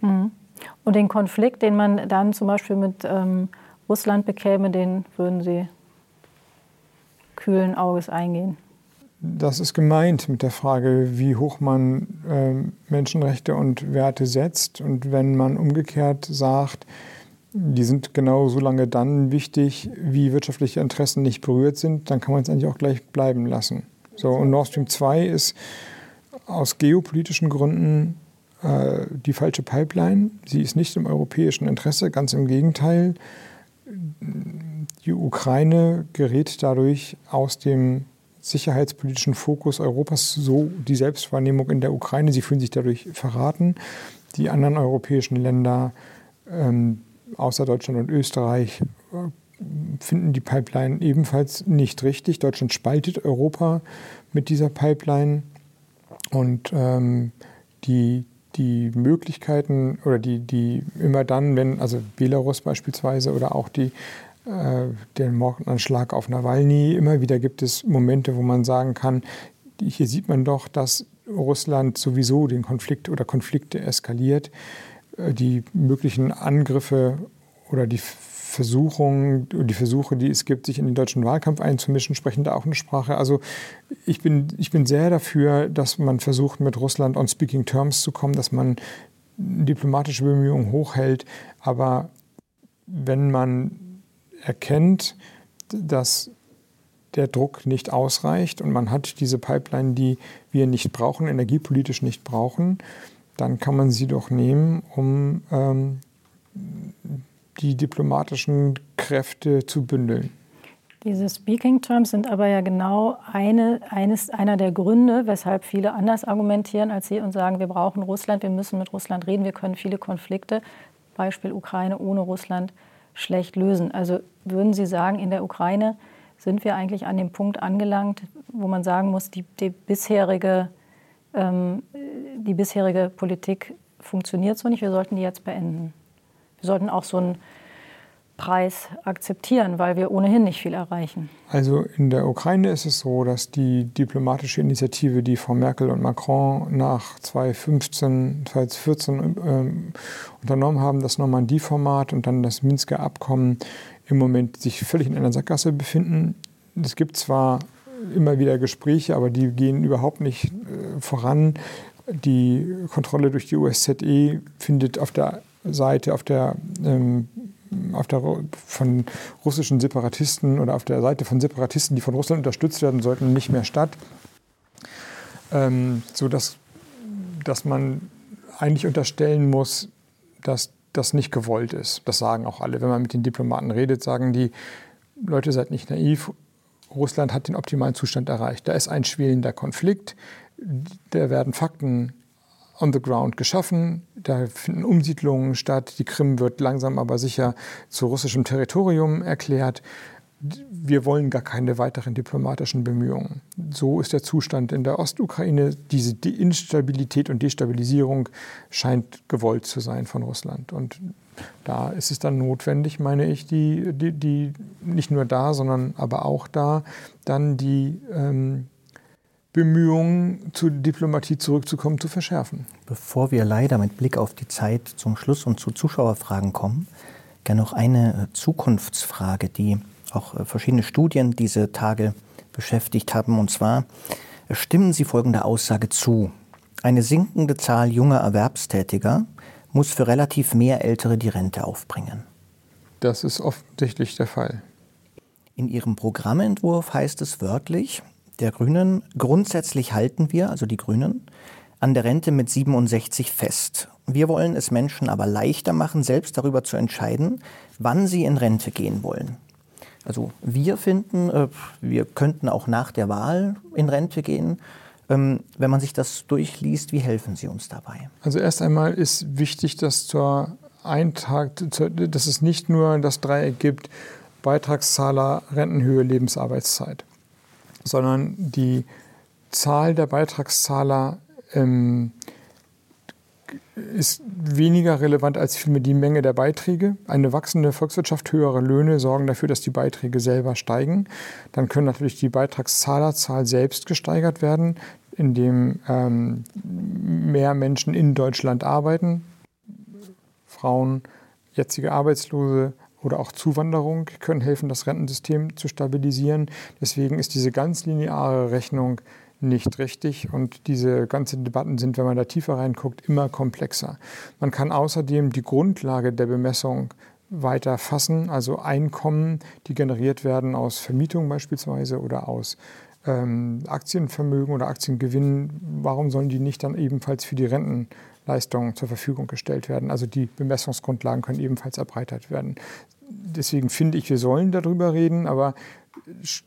Mhm. Und den Konflikt, den man dann zum Beispiel mit ähm, Russland bekäme, den würden Sie kühlen Auges eingehen? Das ist gemeint mit der Frage, wie hoch man äh, Menschenrechte und Werte setzt. Und wenn man umgekehrt sagt, die sind genau so lange dann wichtig, wie wirtschaftliche Interessen nicht berührt sind, dann kann man es eigentlich auch gleich bleiben lassen. So, und Nord Stream 2 ist aus geopolitischen Gründen äh, die falsche Pipeline. Sie ist nicht im europäischen Interesse, ganz im Gegenteil. Die Ukraine gerät dadurch aus dem sicherheitspolitischen Fokus Europas so die Selbstwahrnehmung in der Ukraine. Sie fühlen sich dadurch verraten. Die anderen europäischen Länder ähm, außer Deutschland und Österreich äh, finden die Pipeline ebenfalls nicht richtig. Deutschland spaltet Europa mit dieser Pipeline und ähm, die, die Möglichkeiten oder die, die immer dann, wenn, also Belarus beispielsweise oder auch die, äh, den Mordanschlag auf Nawalny, immer wieder gibt es Momente, wo man sagen kann, hier sieht man doch, dass Russland sowieso den Konflikt oder Konflikte eskaliert. Äh, die möglichen Angriffe oder die Versuchungen, die Versuche, die es gibt, sich in den deutschen Wahlkampf einzumischen, sprechen da auch eine Sprache. Also ich bin, ich bin sehr dafür, dass man versucht, mit Russland on speaking terms zu kommen, dass man diplomatische Bemühungen hochhält. Aber wenn man erkennt, dass der Druck nicht ausreicht und man hat diese Pipeline, die wir nicht brauchen, energiepolitisch nicht brauchen, dann kann man sie doch nehmen, um ähm, die diplomatischen Kräfte zu bündeln. Diese Speaking Terms sind aber ja genau eine, eines, einer der Gründe, weshalb viele anders argumentieren als Sie und sagen, wir brauchen Russland, wir müssen mit Russland reden, wir können viele Konflikte, Beispiel Ukraine ohne Russland, schlecht lösen. Also würden Sie sagen, in der Ukraine sind wir eigentlich an dem Punkt angelangt, wo man sagen muss, die, die bisherige die bisherige Politik funktioniert so nicht, wir sollten die jetzt beenden. Wir sollten auch so einen Preis akzeptieren, weil wir ohnehin nicht viel erreichen. Also in der Ukraine ist es so, dass die diplomatische Initiative, die Frau Merkel und Macron nach 2015, 2014 ähm, unternommen haben, das Normandie-Format und dann das Minsker Abkommen, im Moment sich völlig in einer Sackgasse befinden. Es gibt zwar immer wieder Gespräche, aber die gehen überhaupt nicht äh, voran. Die Kontrolle durch die USZE findet auf der Seite, auf der, ähm, auf der von russischen Separatisten oder auf der Seite von Separatisten, die von Russland unterstützt werden sollten, nicht mehr statt. Ähm, sodass dass man eigentlich unterstellen muss, dass das nicht gewollt ist. Das sagen auch alle. Wenn man mit den Diplomaten redet, sagen die, Leute, seid nicht naiv. Russland hat den optimalen Zustand erreicht. Da ist ein schwelender Konflikt, da werden Fakten on the ground geschaffen, da finden Umsiedlungen statt, die Krim wird langsam aber sicher zu russischem Territorium erklärt. Wir wollen gar keine weiteren diplomatischen Bemühungen. So ist der Zustand in der Ostukraine. Diese Instabilität und Destabilisierung scheint gewollt zu sein von Russland. Und da ist es dann notwendig, meine ich, die, die, die nicht nur da, sondern aber auch da, dann die ähm, Bemühungen zur Diplomatie zurückzukommen, zu verschärfen. Bevor wir leider mit Blick auf die Zeit zum Schluss und zu Zuschauerfragen kommen, gerne noch eine äh, Zukunftsfrage, die auch äh, verschiedene Studien diese Tage beschäftigt haben. Und zwar äh, stimmen Sie folgende Aussage zu. Eine sinkende Zahl junger Erwerbstätiger muss für relativ mehr Ältere die Rente aufbringen. Das ist offensichtlich der Fall. In Ihrem Programmentwurf heißt es wörtlich, der Grünen. Grundsätzlich halten wir, also die Grünen, an der Rente mit 67 fest. Wir wollen es Menschen aber leichter machen, selbst darüber zu entscheiden, wann sie in Rente gehen wollen. Also wir finden, äh, wir könnten auch nach der Wahl in Rente gehen. Ähm, wenn man sich das durchliest, wie helfen Sie uns dabei? Also erst einmal ist wichtig, dass, zur Eintrag, dass es nicht nur das Dreieck gibt, Beitragszahler, Rentenhöhe, Lebensarbeitszeit, sondern die Zahl der Beitragszahler ähm, ist weniger relevant als vielmehr die Menge der Beiträge. Eine wachsende Volkswirtschaft, höhere Löhne sorgen dafür, dass die Beiträge selber steigen. Dann können natürlich die Beitragszahlerzahl selbst gesteigert werden, indem ähm, mehr Menschen in Deutschland arbeiten. Frauen, jetzige Arbeitslose oder auch Zuwanderung können helfen, das Rentensystem zu stabilisieren. Deswegen ist diese ganz lineare Rechnung nicht richtig und diese ganzen Debatten sind, wenn man da tiefer reinguckt, immer komplexer. Man kann außerdem die Grundlage der Bemessung weiter fassen, also Einkommen, die generiert werden aus Vermietung beispielsweise oder aus ähm, Aktienvermögen oder Aktiengewinnen, warum sollen die nicht dann ebenfalls für die Rentenleistungen zur Verfügung gestellt werden? Also die Bemessungsgrundlagen können ebenfalls erweitert werden. Deswegen finde ich, wir sollen darüber reden, aber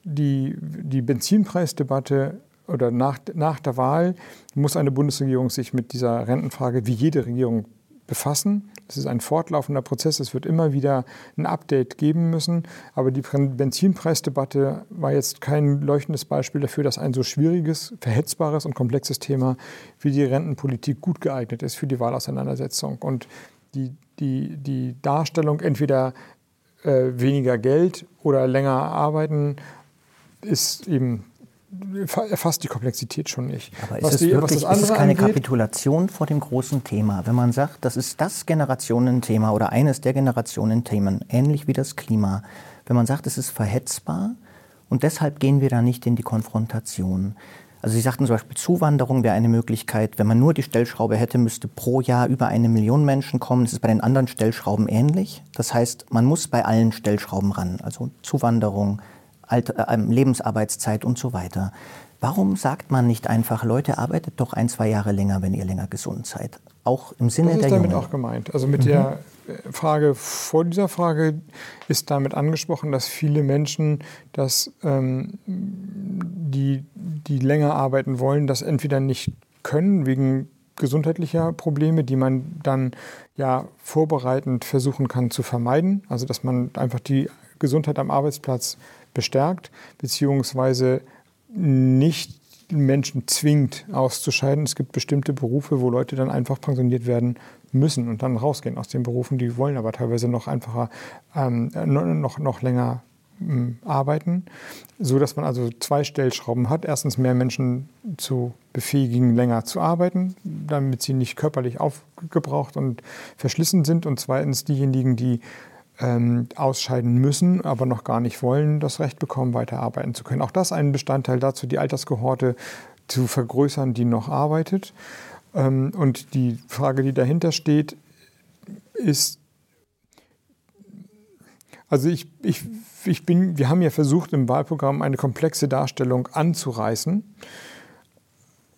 die, die Benzinpreisdebatte oder nach, nach der Wahl muss eine Bundesregierung sich mit dieser Rentenfrage wie jede Regierung befassen. Es ist ein fortlaufender Prozess. Es wird immer wieder ein Update geben müssen. Aber die Benzinpreisdebatte war jetzt kein leuchtendes Beispiel dafür, dass ein so schwieriges, verhetzbares und komplexes Thema wie die Rentenpolitik gut geeignet ist für die Wahlauseinandersetzung. Und die, die, die Darstellung entweder äh, weniger Geld oder länger arbeiten ist eben erfasst die Komplexität schon nicht. Aber ist was es die, wirklich ist es keine angeht, Kapitulation vor dem großen Thema, wenn man sagt, das ist das Generationenthema oder eines der Generationenthemen, ähnlich wie das Klima, wenn man sagt, es ist verhetzbar und deshalb gehen wir da nicht in die Konfrontation. Also Sie sagten zum Beispiel, Zuwanderung wäre eine Möglichkeit. Wenn man nur die Stellschraube hätte, müsste pro Jahr über eine Million Menschen kommen. Das ist bei den anderen Stellschrauben ähnlich. Das heißt, man muss bei allen Stellschrauben ran. Also Zuwanderung, Alter, äh, Lebensarbeitszeit und so weiter. Warum sagt man nicht einfach, Leute, arbeitet doch ein, zwei Jahre länger, wenn ihr länger gesund seid? Auch im Sinne der Das ist damit Jungen. auch gemeint. Also mit mhm. der äh, Frage vor dieser Frage ist damit angesprochen, dass viele Menschen, dass, ähm, die, die länger arbeiten wollen, das entweder nicht können wegen gesundheitlicher Probleme, die man dann ja vorbereitend versuchen kann zu vermeiden. Also dass man einfach die Gesundheit am Arbeitsplatz bestärkt, beziehungsweise nicht Menschen zwingt auszuscheiden. Es gibt bestimmte Berufe, wo Leute dann einfach pensioniert werden müssen und dann rausgehen aus den Berufen. Die wollen aber teilweise noch einfacher, ähm, noch, noch länger ähm, arbeiten, so dass man also zwei Stellschrauben hat. Erstens mehr Menschen zu befähigen, länger zu arbeiten, damit sie nicht körperlich aufgebraucht und verschlissen sind. Und zweitens diejenigen, die ähm, ausscheiden müssen, aber noch gar nicht wollen, das Recht bekommen, weiterarbeiten zu können. Auch das ein Bestandteil dazu, die Alterskohorte zu vergrößern, die noch arbeitet. Ähm, und die Frage, die dahinter steht, ist, also ich, ich, ich bin, wir haben ja versucht, im Wahlprogramm eine komplexe Darstellung anzureißen.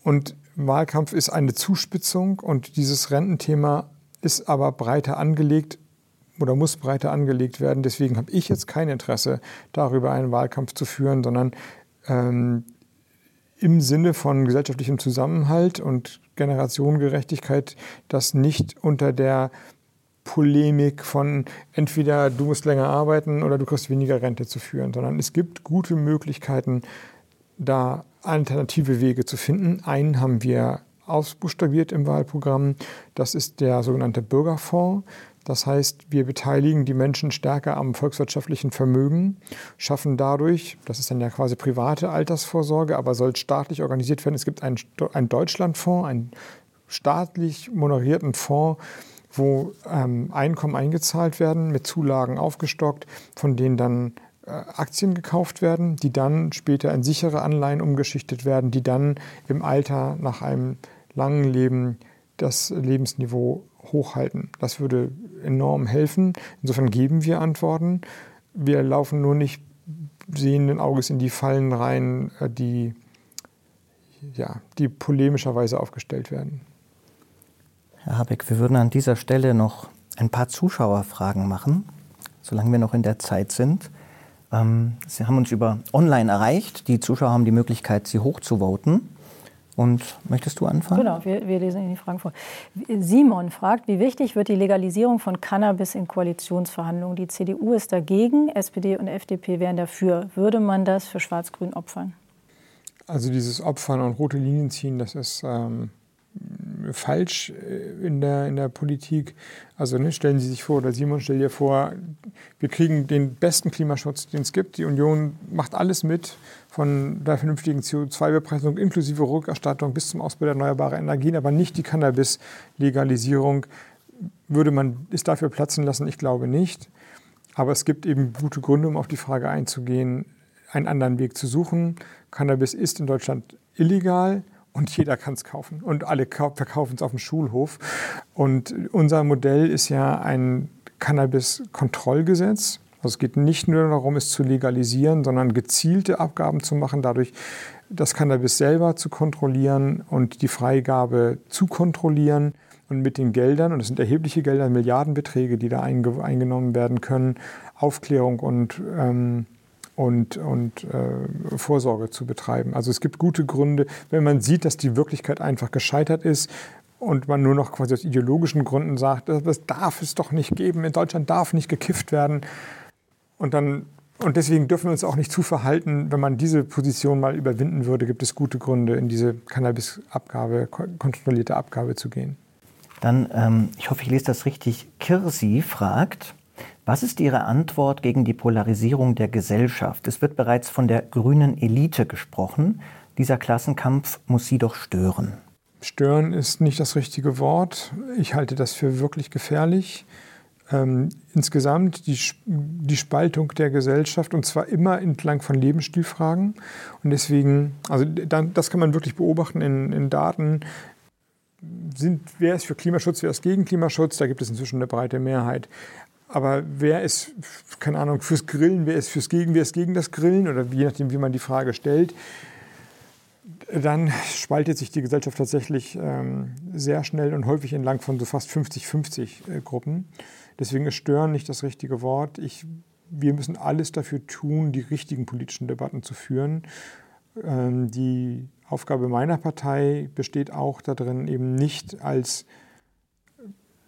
Und Wahlkampf ist eine Zuspitzung und dieses Rententhema ist aber breiter angelegt oder muss breiter angelegt werden. Deswegen habe ich jetzt kein Interesse, darüber einen Wahlkampf zu führen, sondern ähm, im Sinne von gesellschaftlichem Zusammenhalt und Generationengerechtigkeit das nicht unter der Polemik von entweder du musst länger arbeiten oder du kriegst weniger Rente zu führen, sondern es gibt gute Möglichkeiten, da alternative Wege zu finden. Einen haben wir ausbuchstabiert im Wahlprogramm. Das ist der sogenannte Bürgerfonds. Das heißt, wir beteiligen die Menschen stärker am volkswirtschaftlichen Vermögen, schaffen dadurch, das ist dann ja quasi private Altersvorsorge, aber soll staatlich organisiert werden. Es gibt einen, einen Deutschlandfonds, einen staatlich moderierten Fonds, wo ähm, Einkommen eingezahlt werden, mit Zulagen aufgestockt, von denen dann äh, Aktien gekauft werden, die dann später in sichere Anleihen umgeschichtet werden, die dann im Alter nach einem langen Leben das Lebensniveau hochhalten. Das würde enorm helfen. Insofern geben wir Antworten. Wir laufen nur nicht sehenden Auges in die Fallen rein, äh, die, ja, die polemischerweise aufgestellt werden. Herr Habeck, wir würden an dieser Stelle noch ein paar Zuschauerfragen machen, solange wir noch in der Zeit sind. Ähm, sie haben uns über online erreicht. Die Zuschauer haben die Möglichkeit, sie hochzuvoten. Und möchtest du anfangen? Genau, wir, wir lesen Ihnen die Fragen vor. Simon fragt, wie wichtig wird die Legalisierung von Cannabis in Koalitionsverhandlungen? Die CDU ist dagegen, SPD und FDP wären dafür. Würde man das für Schwarz-Grün opfern? Also dieses Opfern und rote Linien ziehen, das ist ähm, falsch äh, in der, in der Politik. Also ne, stellen Sie sich vor, oder Simon, stell dir vor, wir kriegen den besten Klimaschutz, den es gibt. Die Union macht alles mit, von der vernünftigen CO2-Bepreisung inklusive Rückerstattung bis zum Ausbau der erneuerbaren Energien, aber nicht die Cannabis-Legalisierung. Würde man es dafür platzen lassen? Ich glaube nicht. Aber es gibt eben gute Gründe, um auf die Frage einzugehen, einen anderen Weg zu suchen. Cannabis ist in Deutschland illegal und jeder kann es kaufen und alle verkaufen es auf dem Schulhof. Und unser Modell ist ja ein Cannabis-Kontrollgesetz. Also es geht nicht nur darum, es zu legalisieren, sondern gezielte Abgaben zu machen, dadurch das Cannabis selber zu kontrollieren und die Freigabe zu kontrollieren und mit den Geldern, und es sind erhebliche Gelder, Milliardenbeträge, die da eingenommen werden können, Aufklärung und ähm, und, und äh, Vorsorge zu betreiben. Also es gibt gute Gründe, wenn man sieht, dass die Wirklichkeit einfach gescheitert ist und man nur noch quasi aus ideologischen Gründen sagt, das darf es doch nicht geben, in Deutschland darf nicht gekifft werden. Und dann und deswegen dürfen wir uns auch nicht zu verhalten, wenn man diese Position mal überwinden würde, gibt es gute Gründe, in diese Cannabis-Abgabe, kontrollierte Abgabe zu gehen. Dann, ähm, ich hoffe, ich lese das richtig. Kirsi fragt, was ist Ihre Antwort gegen die Polarisierung der Gesellschaft? Es wird bereits von der grünen Elite gesprochen. Dieser Klassenkampf muss Sie doch stören. Stören ist nicht das richtige Wort. Ich halte das für wirklich gefährlich. Ähm, insgesamt die, die Spaltung der Gesellschaft und zwar immer entlang von Lebensstilfragen. Und deswegen, also das kann man wirklich beobachten in, in Daten. Sind, wer ist für Klimaschutz, wer ist gegen Klimaschutz? Da gibt es inzwischen eine breite Mehrheit. Aber wer ist, keine Ahnung, fürs Grillen, wer ist fürs Gegen, wer ist gegen das Grillen oder je nachdem, wie man die Frage stellt, dann spaltet sich die Gesellschaft tatsächlich ähm, sehr schnell und häufig entlang von so fast 50-50 äh, Gruppen. Deswegen ist Stören nicht das richtige Wort. Ich, wir müssen alles dafür tun, die richtigen politischen Debatten zu führen. Ähm, die Aufgabe meiner Partei besteht auch darin, eben nicht als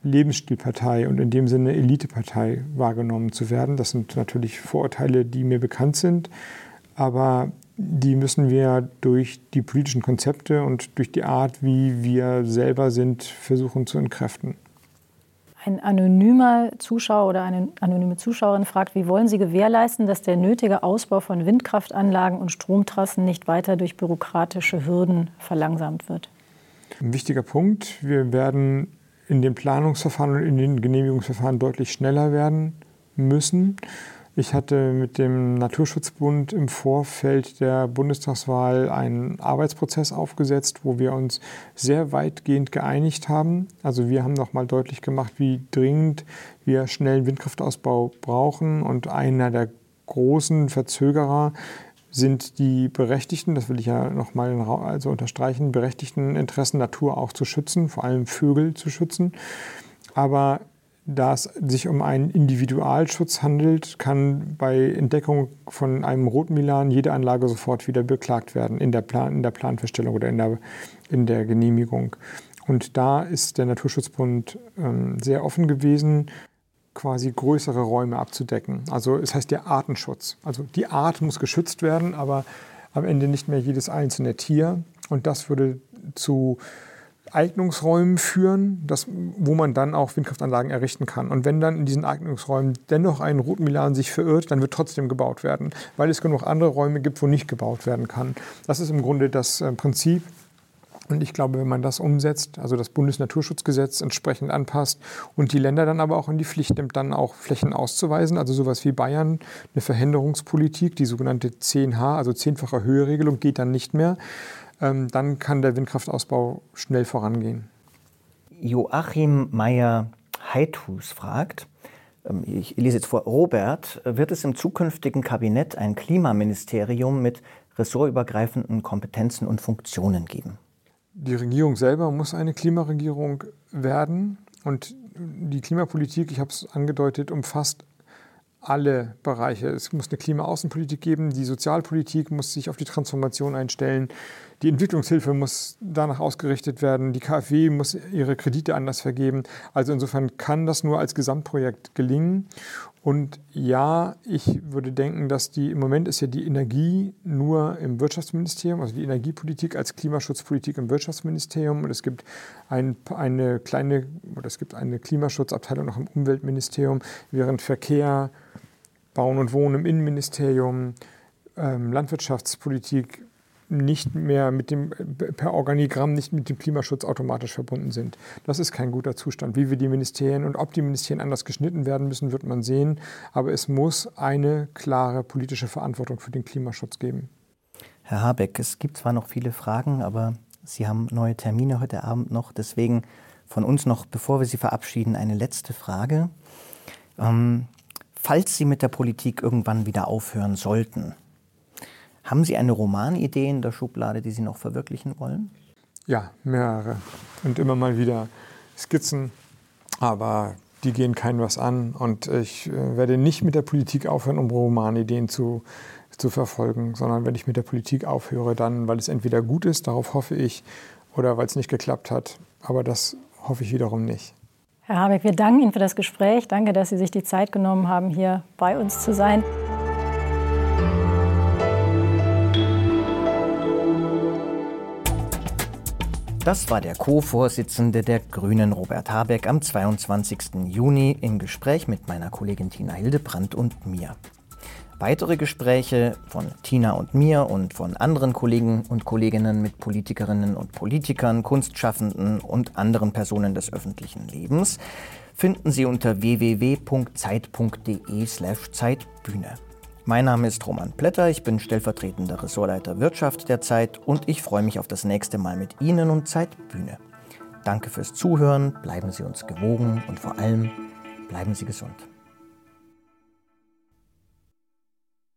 Lebensstilpartei und in dem Sinne Elitepartei wahrgenommen zu werden. Das sind natürlich Vorurteile, die mir bekannt sind, aber die müssen wir durch die politischen Konzepte und durch die Art, wie wir selber sind, versuchen zu entkräften. Ein anonymer Zuschauer oder eine anonyme Zuschauerin fragt, wie wollen Sie gewährleisten, dass der nötige Ausbau von Windkraftanlagen und Stromtrassen nicht weiter durch bürokratische Hürden verlangsamt wird? Ein wichtiger Punkt. Wir werden in den Planungsverfahren und in den Genehmigungsverfahren deutlich schneller werden müssen. Ich hatte mit dem Naturschutzbund im Vorfeld der Bundestagswahl einen Arbeitsprozess aufgesetzt, wo wir uns sehr weitgehend geeinigt haben. Also wir haben nochmal deutlich gemacht, wie dringend wir schnellen Windkraftausbau brauchen. Und einer der großen Verzögerer sind die berechtigten, das will ich ja nochmal also unterstreichen, berechtigten Interessen Natur auch zu schützen, vor allem Vögel zu schützen. Aber da es sich um einen Individualschutz handelt, kann bei Entdeckung von einem Rotmilan jede Anlage sofort wieder beklagt werden in der, Plan, in der Planfeststellung oder in der, in der Genehmigung. Und da ist der Naturschutzbund ähm, sehr offen gewesen quasi größere Räume abzudecken. Also es heißt der Artenschutz. Also die Art muss geschützt werden, aber am Ende nicht mehr jedes einzelne Tier. Und das würde zu Eignungsräumen führen, das, wo man dann auch Windkraftanlagen errichten kann. Und wenn dann in diesen Eignungsräumen dennoch ein Rotmilan sich verirrt, dann wird trotzdem gebaut werden, weil es genug andere Räume gibt, wo nicht gebaut werden kann. Das ist im Grunde das äh, Prinzip. Und ich glaube, wenn man das umsetzt, also das Bundesnaturschutzgesetz entsprechend anpasst und die Länder dann aber auch in die Pflicht nimmt, dann auch Flächen auszuweisen, also sowas wie Bayern, eine Verhinderungspolitik, die sogenannte 10H, also zehnfache Höheregelung, geht dann nicht mehr, ähm, dann kann der Windkraftausbau schnell vorangehen. Joachim Meyer-Heithus fragt, ähm, ich lese jetzt vor, Robert, wird es im zukünftigen Kabinett ein Klimaministerium mit ressortübergreifenden Kompetenzen und Funktionen geben? Die Regierung selber muss eine Klimaregierung werden und die Klimapolitik, ich habe es angedeutet, umfasst alle Bereiche. Es muss eine Klimaaußenpolitik geben, die Sozialpolitik muss sich auf die Transformation einstellen, die Entwicklungshilfe muss danach ausgerichtet werden, die KfW muss ihre Kredite anders vergeben. Also insofern kann das nur als Gesamtprojekt gelingen. Und ja, ich würde denken, dass die im Moment ist ja die Energie nur im Wirtschaftsministerium, also die Energiepolitik als Klimaschutzpolitik im Wirtschaftsministerium. Und es gibt ein, eine kleine oder es gibt eine Klimaschutzabteilung noch im Umweltministerium, während Verkehr, Bauen und Wohnen im Innenministerium, ähm, Landwirtschaftspolitik nicht mehr mit dem, per Organigramm nicht mit dem Klimaschutz automatisch verbunden sind. Das ist kein guter Zustand. Wie wir die Ministerien und ob die Ministerien anders geschnitten werden müssen, wird man sehen. Aber es muss eine klare politische Verantwortung für den Klimaschutz geben. Herr Habeck, es gibt zwar noch viele Fragen, aber Sie haben neue Termine heute Abend noch. Deswegen von uns noch, bevor wir Sie verabschieden, eine letzte Frage. Ähm, falls Sie mit der Politik irgendwann wieder aufhören sollten, haben Sie eine Romanidee in der Schublade, die Sie noch verwirklichen wollen? Ja, mehrere. Und immer mal wieder Skizzen. Aber die gehen keinem was an. Und ich äh, werde nicht mit der Politik aufhören, um Romanideen zu, zu verfolgen, sondern wenn ich mit der Politik aufhöre, dann, weil es entweder gut ist, darauf hoffe ich, oder weil es nicht geklappt hat. Aber das hoffe ich wiederum nicht. Herr Habeck, wir danken Ihnen für das Gespräch. Danke, dass Sie sich die Zeit genommen haben, hier bei uns zu sein. Das war der Co-Vorsitzende der Grünen Robert Habeck am 22. Juni im Gespräch mit meiner Kollegin Tina Hildebrandt und mir. Weitere Gespräche von Tina und mir und von anderen Kollegen und Kolleginnen mit Politikerinnen und Politikern, Kunstschaffenden und anderen Personen des öffentlichen Lebens finden Sie unter www.zeit.de/zeitbühne. Mein Name ist Roman Plätter, ich bin stellvertretender Ressortleiter Wirtschaft der Zeit und ich freue mich auf das nächste Mal mit Ihnen und Zeitbühne. Danke fürs Zuhören, bleiben Sie uns gewogen und vor allem bleiben Sie gesund.